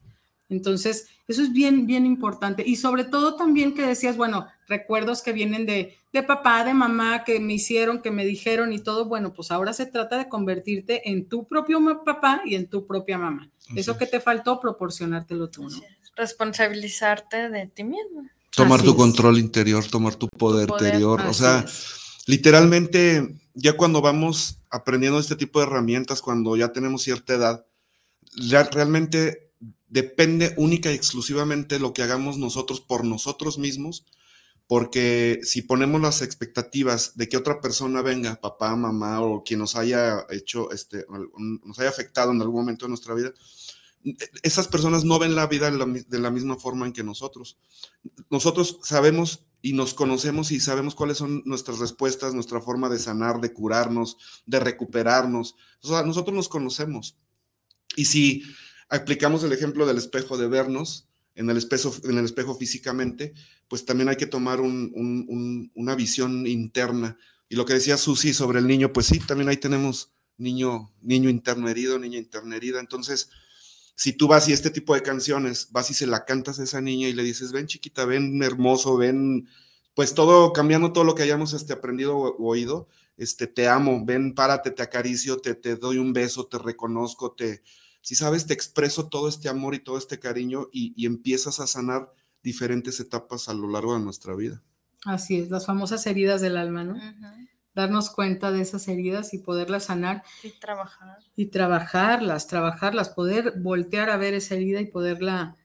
Entonces, eso es bien, bien importante. Y sobre todo también que decías, bueno, recuerdos que vienen de, de papá, de mamá, que me hicieron, que me dijeron y todo. Bueno, pues ahora se trata de convertirte en tu propio papá y en tu propia mamá. eso que te faltó, proporcionártelo tú, ¿no? Responsabilizarte de ti mismo. Tomar tu control interior, tomar tu poder, interior. O sea, literalmente, ya cuando vamos aprendiendo este tipo de herramientas, cuando ya tenemos cierta edad, realmente depende única y exclusivamente lo que hagamos nosotros por nosotros mismos, porque si ponemos las expectativas de que otra persona venga, papá, mamá o quien nos haya hecho, este, nos haya afectado en algún momento de nuestra vida, esas personas no ven la vida de la misma forma en que nosotros. Nosotros sabemos y nos conocemos y sabemos cuáles son nuestras respuestas, nuestra forma de sanar, de curarnos, de recuperarnos. O sea, nosotros nos conocemos. Y si aplicamos el ejemplo del espejo de vernos en el espejo, en el espejo físicamente, pues también hay que tomar una visión interna. Y lo que decía Susi sobre el niño, pues sí, también ahí tenemos niño, niño interno herido, niña interna herida. Entonces, si tú vas y este tipo de canciones, vas y se la cantas a esa niña y le dices, ven chiquita, ven hermoso, ven, pues todo, cambiando todo lo que hayamos este, aprendido o, oído, este, te amo, ven, párate, te acaricio, te, te doy un beso, te reconozco, te, si sabes, te expreso todo este amor y todo este cariño y, empiezas a sanar diferentes etapas a lo largo de nuestra vida. Así es, las famosas heridas del alma, ¿no? Darnos cuenta de esas heridas y poderlas sanar. Y trabajar. Y trabajarlas, trabajarlas, poder voltear a ver esa herida y poderla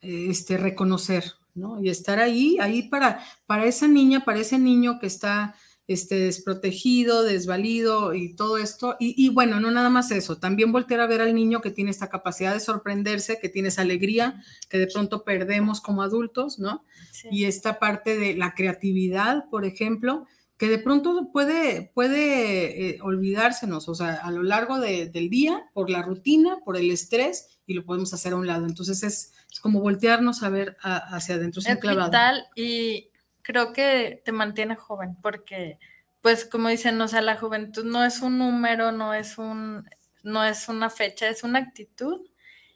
este, reconocer, ¿no? Y estar ahí, ahí para, para esa niña, para ese niño que está este, desprotegido, desvalido y todo esto. Y, bueno, no nada más eso, también voltear a ver al niño que tiene esta capacidad de sorprenderse, que tiene esa alegría que de pronto perdemos como adultos, ¿no? Y esta parte de la creatividad, por ejemplo, que de pronto puede, puede eh, olvidársenos, o sea, a lo largo del día, por la rutina, por el estrés, y lo podemos hacer a un lado. Entonces es, como voltearnos a ver hacia adentro. Es, vital y creo que te mantiene joven, porque, pues, como dicen, o sea, la juventud no es un número, no es un, no es una fecha, es una actitud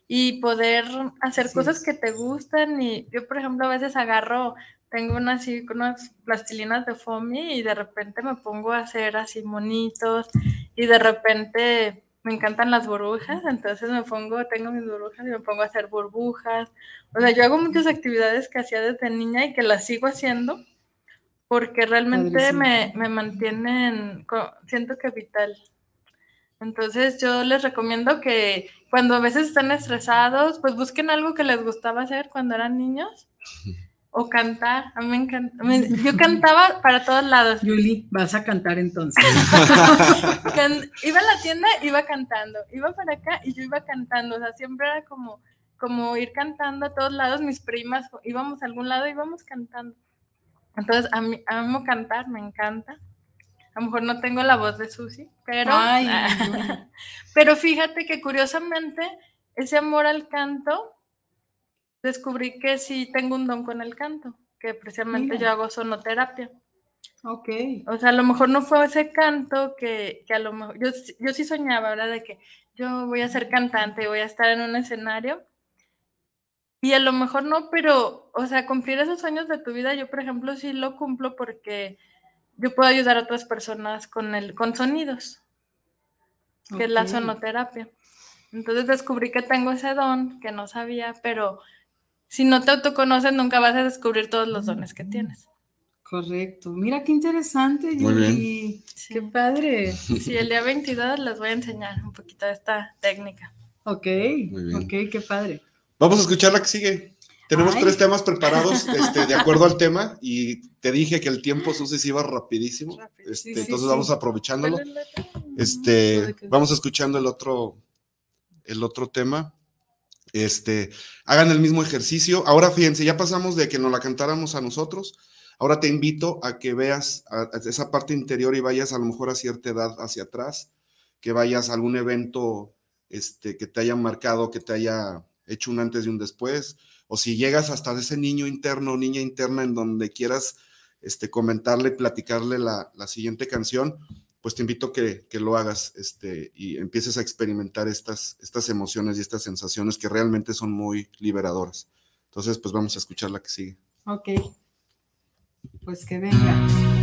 y poder hacer cosas que te gustan. Y yo, por ejemplo, a veces agarro, tengo unas, así, unas plastilinas de foamy y de repente me pongo a hacer así monitos y de repente me encantan las burbujas, entonces me pongo, tengo mis burbujas y me pongo a hacer burbujas. O sea, yo hago muchas actividades que hacía desde niña y que las sigo haciendo porque realmente me, me, mantienen, siento que vital. Entonces yo les recomiendo que cuando a veces están estresados, pues busquen algo que les gustaba hacer cuando eran niños [LAUGHS] o cantar. A mí me encanta. Yo cantaba para todos lados. Yuli, vas a cantar entonces. [LAUGHS] iba a la tienda, iba cantando. Iba para acá y yo iba cantando. O sea, siempre era como, como ir cantando a todos lados. Mis primas íbamos a algún lado, íbamos cantando. Entonces, a mí amo cantar, me encanta. A lo mejor no tengo la voz de Susi, pero. [LAUGHS] pero fíjate que curiosamente, ese amor al canto descubrí que sí tengo un don con el canto, que precisamente yo hago sonoterapia. Ok. O sea, a lo mejor no fue ese canto que, que a lo mejor, yo, yo sí soñaba, ¿verdad? De que yo voy a ser cantante, voy a estar en un escenario. Y a lo mejor no, pero, o sea, cumplir esos sueños de tu vida, yo por ejemplo sí lo cumplo porque yo puedo ayudar a otras personas con, el, con sonidos, que es la sonoterapia. Entonces descubrí que tengo ese don que no sabía, pero si no te autoconoces, nunca vas a descubrir todos los dones que tienes. Correcto. Mira qué interesante, Muy Qué padre. Sí, el día 22 les voy a enseñar un poquito de esta técnica. Ok, ok, qué padre. Vamos a escuchar la que sigue. Tenemos tres temas preparados este, de acuerdo al tema y te dije que el tiempo sucesivo iba rapidísimo. Este, entonces vamos aprovechándolo. Este, vamos escuchando el otro, el otro tema. Este, hagan el mismo ejercicio. Ahora fíjense, ya pasamos de que nos la cantáramos a nosotros. Ahora te invito a que veas esa parte interior y vayas a lo mejor a cierta edad hacia atrás, que vayas a algún evento este, que te haya marcado, que te haya hecho un antes y un después, o si llegas hasta ese niño interno, niña interna, en donde quieras este, comentarle, platicarle la, la siguiente canción, pues te invito que, que, lo hagas este, y empieces a experimentar estas, estas emociones y estas sensaciones que realmente son muy liberadoras. Entonces, pues vamos a escuchar la que sigue. Ok. Pues que venga.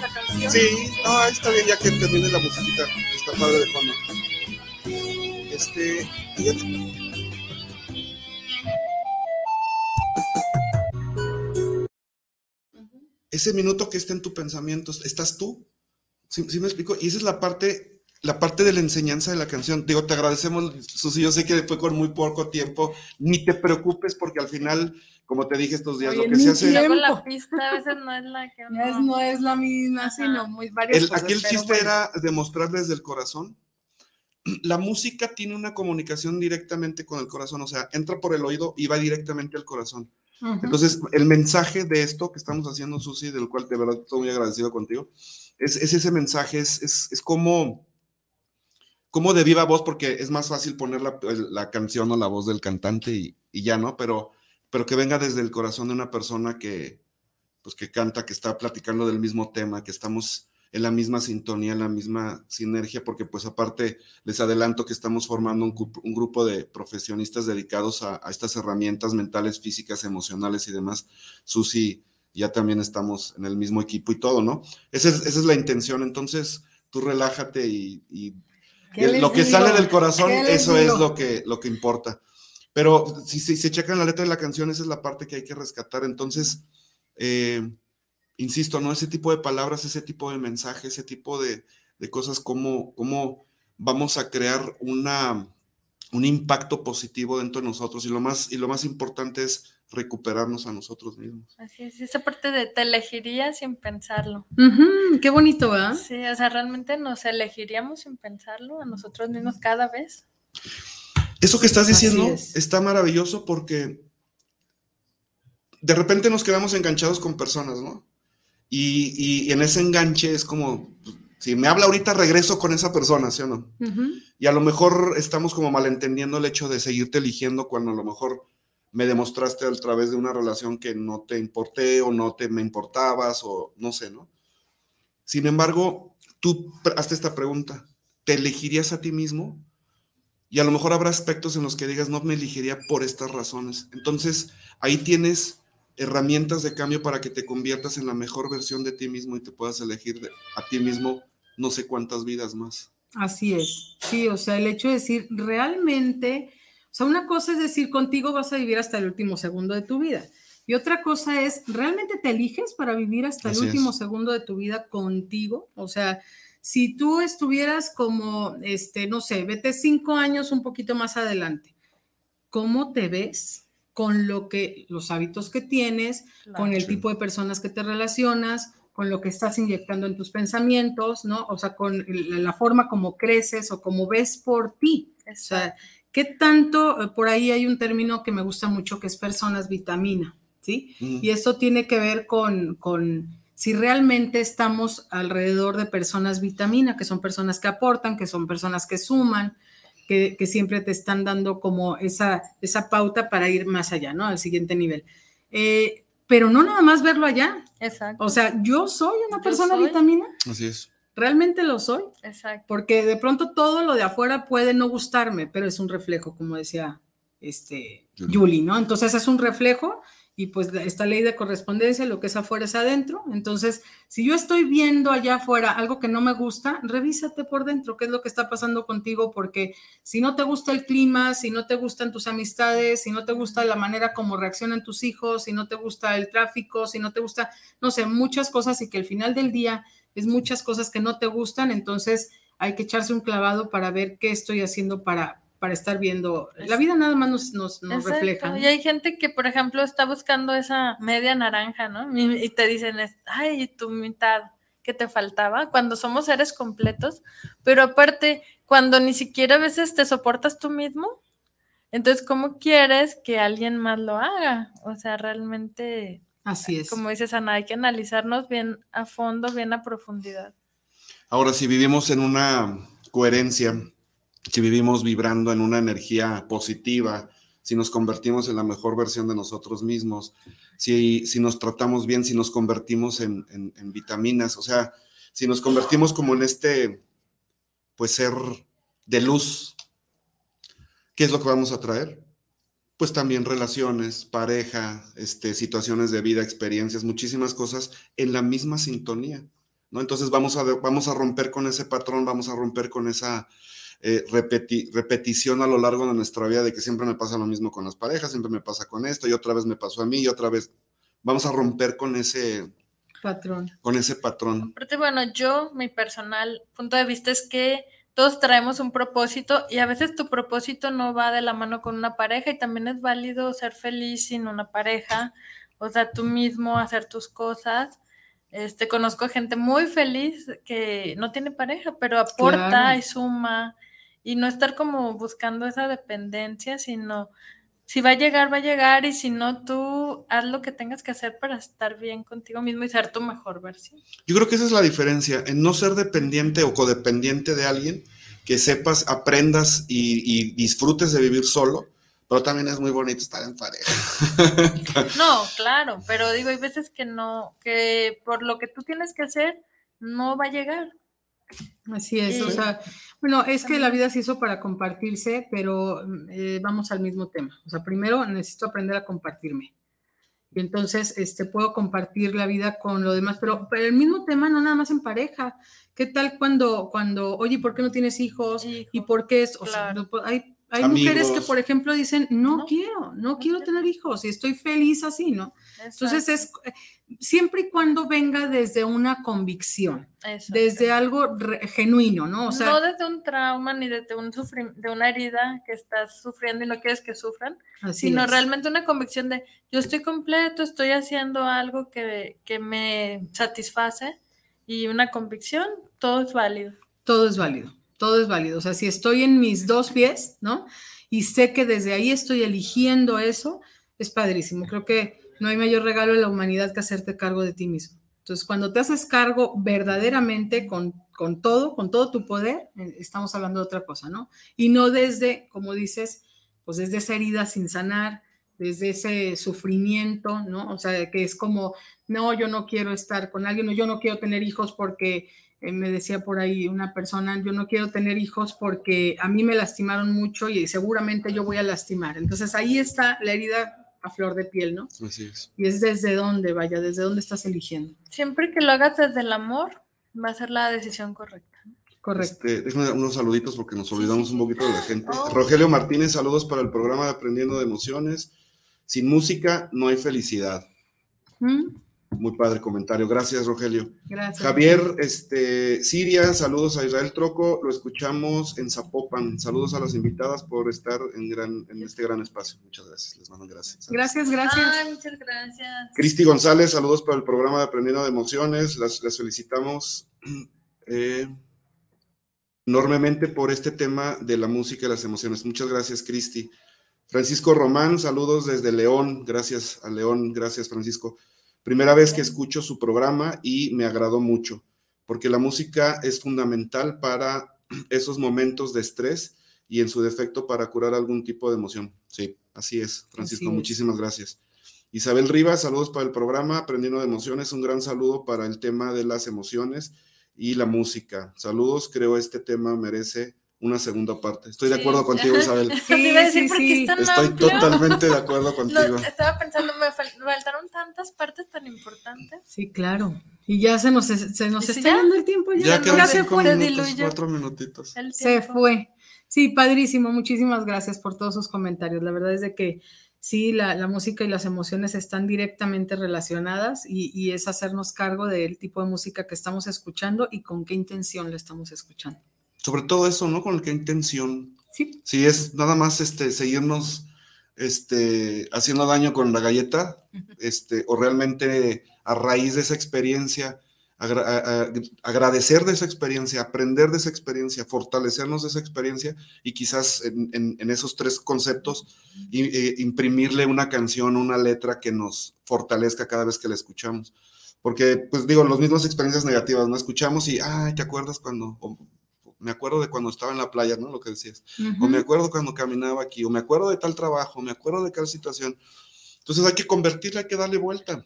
La canción. Sí, no, está bien, ya que termine la musiquita, está padre de fondo. Este, Ese minuto que está en tu pensamiento, ¿estás tú? ¿Sí, me explico? Y esa es la parte, la parte de la enseñanza de la canción. Digo, te agradecemos, Susi, yo sé que fue con muy poco tiempo, ni te preocupes porque al final como te dije estos días, lo que se hace. la pista a veces no es la que. No, es, la misma, sino muy varias el, Aquí el chiste era demostrar desde el corazón. [CLEARS THROAT] La música tiene una comunicación directamente con el corazón, o sea, entra por el oído y va directamente al corazón. Entonces, el mensaje de esto que estamos haciendo, Susi, del cual de verdad estoy muy agradecido contigo, es, ese mensaje, es, es, como, como de viva voz, porque es más fácil poner la, la canción o la voz del cantante y, y ya, ¿no? Pero pero que venga desde el corazón de una persona que, pues, que canta, que está platicando del mismo tema, que estamos en la misma sintonía, en la misma sinergia, porque pues aparte les adelanto que estamos formando un, grupo de profesionistas dedicados a, estas herramientas mentales, físicas, emocionales y demás. Susi, ya también estamos en el mismo equipo y todo, ¿no? Esa es, esa es la intención, entonces tú relájate y, lo que sale del corazón, eso es lo que, lo que importa. Pero si, se checan la letra de la canción, esa es la parte que hay que rescatar. Entonces, eh, insisto, ¿no? Ese tipo de palabras, ese tipo de mensajes, ese tipo de, cosas, cómo, cómo vamos a crear una, un impacto positivo dentro de nosotros. Y lo, más, y lo más importante es recuperarnos a nosotros mismos. Así es, esa parte de te elegiría sin pensarlo. qué bonito, ¿verdad? Sí, o sea, realmente nos elegiríamos sin pensarlo a nosotros mismos cada vez. Eso que estás diciendo está maravilloso porque de repente nos quedamos enganchados con personas, ¿no? Y, en ese enganche es como, si me habla ahorita, regreso con esa persona, ¿sí o no? Y a lo mejor estamos como malentendiendo el hecho de seguirte eligiendo cuando a lo mejor me demostraste a través de una relación que no te importé o no te me importabas o no sé, ¿no? Sin embargo, tú hazte esta pregunta, ¿te elegirías a ti mismo? Y a lo mejor habrá aspectos en los que digas, no me elegiría por estas razones. Entonces, ahí tienes herramientas de cambio para que te conviertas en la mejor versión de ti mismo y te puedas elegir a ti mismo no sé cuántas vidas más. Así es, sí, o sea, el hecho de decir, realmente, sea, una cosa es decir, contigo vas a vivir hasta el último segundo de tu vida. Y otra cosa es, ¿realmente te eliges para vivir hasta el último segundo de tu vida contigo? O sea, si tú estuvieras como, este, no sé, vete cinco años un poquito más adelante, ¿cómo te ves? con lo que, los hábitos que tienes, con el tipo de personas que te relacionas, con lo que estás inyectando en tus pensamientos, ¿no? O sea, con la forma como creces o como ves por ti. O sea, ¿qué tanto? Eh, por ahí hay un término que me gusta mucho que es personas vitamina, ¿sí? Y eso tiene que ver con, con si realmente estamos alrededor de personas vitamina, que son personas que aportan, que son personas que suman, que, siempre te están dando como esa, esa pauta para ir más allá, ¿no? Al siguiente nivel. Eh, pero no nada más verlo allá. Exacto. O sea, yo soy una persona vitamina. Así es. Realmente lo soy. Exacto. Porque de pronto todo lo de afuera puede no gustarme, pero es un reflejo, como decía este Julie, ¿no? Entonces es un reflejo y pues esta ley de correspondencia, lo que es afuera es adentro. Entonces, si yo estoy viendo allá afuera algo que no me gusta, revísate por dentro, qué es lo que está pasando contigo, porque si no te gusta el clima, si no te gustan tus amistades, si no te gusta la manera como reaccionan tus hijos, si no te gusta el tráfico, si no te gusta, no sé, muchas cosas y que al final del día es muchas cosas que no te gustan, entonces hay que echarse un clavado para ver qué estoy haciendo para, para estar viendo. La vida nada más nos, nos, refleja. Y hay gente que, por ejemplo, está buscando esa media naranja, ¿no? Y te dicen, ay, tu mitad que te faltaba, cuando somos seres completos, pero aparte, cuando ni siquiera a veces te soportas tú mismo, entonces, ¿cómo quieres que alguien más lo haga? O sea, realmente... Así es. Como dices, Ana, hay que analizarnos bien a fondo, bien a profundidad. Ahora, si vivimos en una coherencia si vivimos vibrando en una energía positiva, si nos convertimos en la mejor versión de nosotros mismos, si, si nos tratamos bien, si nos convertimos en, en, vitaminas, o sea, si nos convertimos como en este, pues ser de luz, ¿qué es lo que vamos a traer? Pues también relaciones, pareja, este, situaciones de vida, experiencias, muchísimas cosas en la misma sintonía, ¿no? Entonces vamos a, vamos a romper con ese patrón, vamos a romper con esa eh, repetición a lo largo de nuestra vida de que siempre me pasa lo mismo con las parejas, siempre me pasa con esto y otra vez me pasó a mí y otra vez vamos a romper con ese patrón. Con ese patrón. Aparte, bueno, yo, mi personal punto de vista es que todos traemos un propósito y a veces tu propósito no va de la mano con una pareja y también es válido ser feliz sin una pareja, o sea, tú mismo hacer tus cosas. Este, conozco gente muy feliz que no tiene pareja, pero aporta y suma y no estar como buscando esa dependencia, sino si va a llegar, va a llegar y si no, tú haz lo que tengas que hacer para estar bien contigo mismo y ser tu mejor versión. Yo creo que esa es la diferencia, en no ser dependiente o codependiente de alguien, que sepas, aprendas y, disfrutes de vivir solo, pero también es muy bonito estar en pareja. [LAUGHS] no, claro, pero digo, hay veces que no, que por lo que tú tienes que hacer, no va a llegar. Así es, o sea, bueno, es que la vida se hizo para compartirse, pero mm, eh, vamos al mismo tema. O sea, primero necesito aprender a compartirme. Y entonces este, puedo compartir la vida con lo demás, pero, pero el mismo tema no nada más en pareja. ¿Qué tal cuando, cuando oye, ¿por qué no tienes hijos? ¿Y por qué es? O sea, hay hay mujeres que, por ejemplo, dicen, no, quiero, no, quiero tener hijos y estoy feliz así, ¿no? Entonces es siempre y cuando venga desde una convicción, desde algo genuino, ¿no? O sea, no desde un trauma ni desde un de una herida que estás sufriendo y no quieres que sufran, sino realmente una convicción de yo estoy completo, estoy haciendo algo que, que me satisface y una convicción, todo es válido. Todo es válido todo es válido. O sea, si estoy en mis dos pies, ¿no? Y sé que desde ahí estoy eligiendo eso, es padrísimo. Creo que no hay mayor regalo en la humanidad que hacerte cargo de ti mismo. Entonces, cuando te haces cargo verdaderamente con, con todo, con todo tu poder, eh, estamos hablando de otra cosa, ¿no? Y no desde, como dices, pues desde esa herida sin sanar, desde ese sufrimiento, ¿no? O sea, que es como, no, yo no quiero estar con alguien, o yo no quiero tener hijos porque eh, me decía por ahí una persona, yo no quiero tener hijos porque a mí me lastimaron mucho y seguramente yo voy a lastimar. Entonces ahí está la herida a flor de piel, ¿no? Así es. Y es desde dónde, vaya, desde dónde estás eligiendo. Siempre que lo hagas desde el amor, va a ser la decisión correcta. Correcto. Este, déjame unos saluditos porque nos olvidamos un poquito de la gente. Oh. Rogelio Martínez, saludos para el programa de Aprendiendo de Emociones. Sin música no hay felicidad. ¿Mm? Muy padre comentario. Gracias, Rogelio. Gracias. Javier, este, Siria, saludos a Israel Troco. Lo escuchamos en Zapopan. Saludos a las invitadas por estar en, gran, en este gran espacio. Muchas gracias. Les mando gracias. Gracias, gracias. Ay, muchas gracias. Cristi González, saludos para el programa de Aprendiendo de Emociones. Las, felicitamos eh, enormemente por este tema de la música y las emociones. Muchas gracias, Cristi. Francisco Román, saludos desde León. Gracias a León. Gracias, Francisco. Primera vez que escucho su programa y me agradó mucho, porque la música es fundamental para [CLEARS THROAT] esos momentos de estrés y en su defecto para curar algún tipo de emoción. Sí, así es, Francisco, muchísimas gracias. Isabel Rivas, saludos para el programa Aprendiendo de Emociones, un gran saludo para el tema de las emociones y la música. Saludos, creo este tema merece una segunda parte. Estoy de acuerdo contigo, [LAUGHS] Isabel. Sí, sí, sí. Estoy totalmente de acuerdo [LAUGHS] contigo. estaba pensando, me faltaron tantas partes tan importantes. Sí, claro. Y ya se nos, se nos está dando el tiempo. Ya, ya, se fue. Minutos, cuatro minutitos. Se fue. Sí, padrísimo. Muchísimas gracias por todos sus comentarios. La verdad es de que sí, la, la música y las emociones están directamente relacionadas y, y es hacernos cargo del tipo de música que estamos escuchando y con qué intención la estamos escuchando sobre todo eso, ¿no? Con qué intención. Sí. Si es nada más este, seguirnos este, haciendo daño con la galleta, este, o realmente a raíz de esa experiencia, agradecer de esa experiencia, aprender de esa experiencia, fortalecernos de esa experiencia y quizás en, esos tres conceptos e, imprimirle una canción, una letra que nos fortalezca cada vez que la escuchamos. Porque, pues digo, las mismas experiencias negativas, ¿no? Escuchamos y, ay, ¿te acuerdas cuando? Me acuerdo de cuando estaba en la playa, ¿no? Lo que decías. O me acuerdo cuando caminaba aquí, o me acuerdo de tal trabajo, me acuerdo de tal situación. Entonces hay que convertirla, hay que darle vuelta.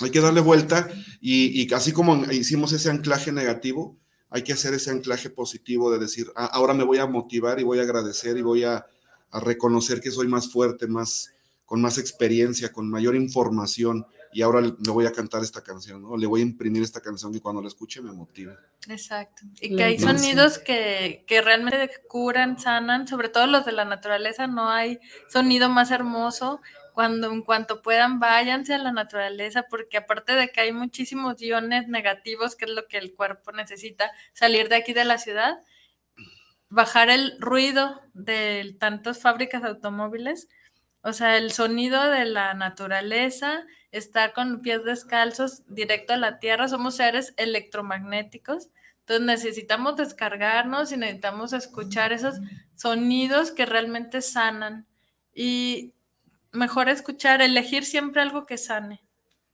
Hay que darle vuelta y, así como hicimos ese anclaje negativo, hay que hacer ese anclaje positivo de decir, ah, ahora me voy a motivar y voy a agradecer y voy a, a reconocer que soy más fuerte, más, con más experiencia, con mayor información y ahora le voy a cantar esta canción, ¿no? Le voy a imprimir esta canción que cuando la escuche me motive. Exacto. Y que hay sonidos que, que, realmente curan, sanan, sobre todo los de la naturaleza, no hay sonido más hermoso. Cuando en cuanto puedan, váyanse a la naturaleza, porque aparte de que hay muchísimos iones negativos, que es lo que el cuerpo necesita, salir de aquí de la ciudad, bajar el ruido de tantas fábricas de automóviles, o sea, el sonido de la naturaleza, estar con pies descalzos directo a la tierra, somos seres electromagnéticos, entonces necesitamos descargarnos y necesitamos escuchar esos sonidos que realmente sanan. Y mejor escuchar, elegir siempre algo que sane.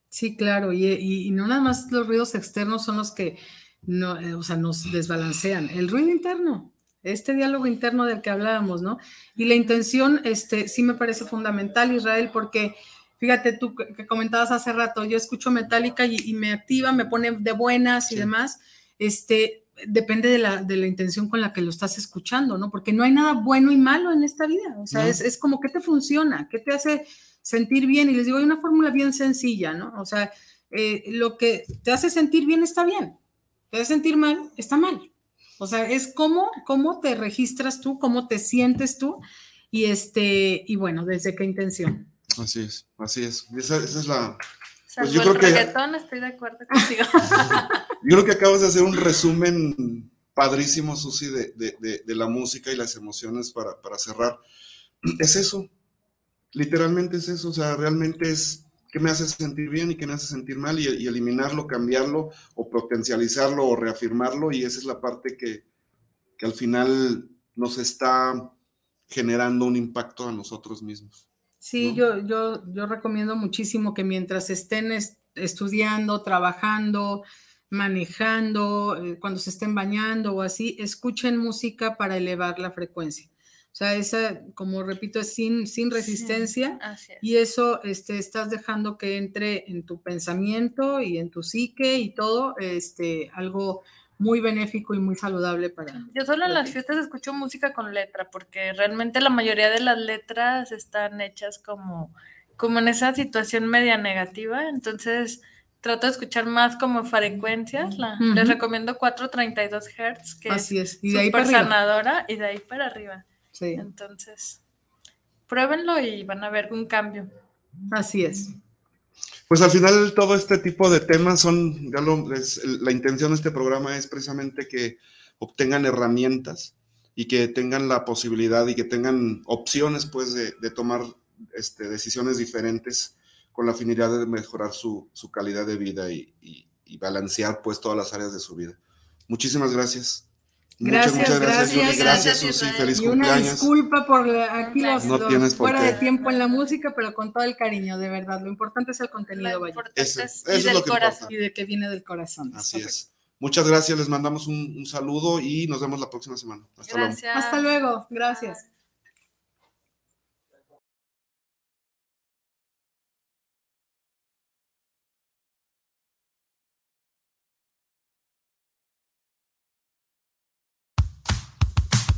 Sí, claro, y, no nada más los ruidos externos son los que no, eh, o sea, nos desbalancean, el ruido interno, este diálogo interno del que hablábamos, ¿no? Y la intención, este, sí me parece fundamental, Israel, porque fíjate tú que comentabas hace rato, yo escucho Metallica y, me activa, me pone de buenas y demás, este, depende de la, de la, intención con la que lo estás escuchando, ¿no? Porque no hay nada bueno y malo en esta vida, o sea, es, es, como, ¿qué te funciona? ¿Qué te hace sentir bien? Y les digo, hay una fórmula bien sencilla, ¿no? O sea, eh, lo que te hace sentir bien está bien, te hace sentir mal, está mal. O sea, es cómo, cómo te registras tú, cómo te sientes tú y este, y bueno, desde qué intención. Así es, así es. Esa, es la. Pues yo creo que, estoy de acuerdo contigo. [LAUGHS] yo creo que acabas de hacer un resumen padrísimo, Susi, de, de, de, la música y las emociones para, para cerrar. [CLEARS THROAT] Es eso, literalmente es eso, o sea, realmente es qué me hace sentir bien y qué me hace sentir mal y, y, eliminarlo, cambiarlo o potencializarlo o reafirmarlo y esa es la parte que, que al final nos está generando un impacto a nosotros mismos. Sí, yo, yo, yo recomiendo muchísimo que mientras estén estudiando, trabajando, manejando, eh, cuando se estén bañando o así, escuchen música para elevar la frecuencia. O sea, esa, como repito, es sin, sin resistencia y eso este, estás dejando que entre en tu pensamiento y en tu psique y todo, este, algo muy benéfico y muy saludable para. Yo solo en las fiestas escucho música con letra, porque realmente la mayoría de las letras están hechas como, como en esa situación media negativa, entonces trato de escuchar más como frecuencias. Les recomiendo 432 Hz, que Así es, y de ahí para sanadora y de ahí para arriba. Sí. Entonces, pruébenlo y van a ver un cambio. Así es. Pues al final todo este tipo de temas son, ya lo, la intención de este programa es precisamente que obtengan herramientas y que tengan la posibilidad y que tengan opciones pues de, tomar este, decisiones diferentes con la finalidad de mejorar su, calidad de vida y, y, balancear pues todas las áreas de su vida. Muchísimas gracias. Gracias, muchas, gracias. Gracias, Susi. Feliz y una disculpa por aquí los, fuera de tiempo en la música, pero con todo el cariño, de verdad. Lo importante es el contenido, vaya. Eso, es lo que Y de que viene del corazón. Así es. Muchas gracias, les mandamos un, saludo y nos vemos la próxima semana. Hasta gracias. luego. Hasta luego, gracias.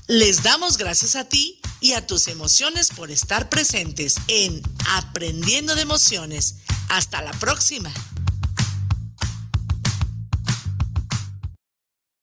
Les damos gracias a ti y a tus emociones por estar presentes en Aprendiendo de Emociones. Hasta la próxima.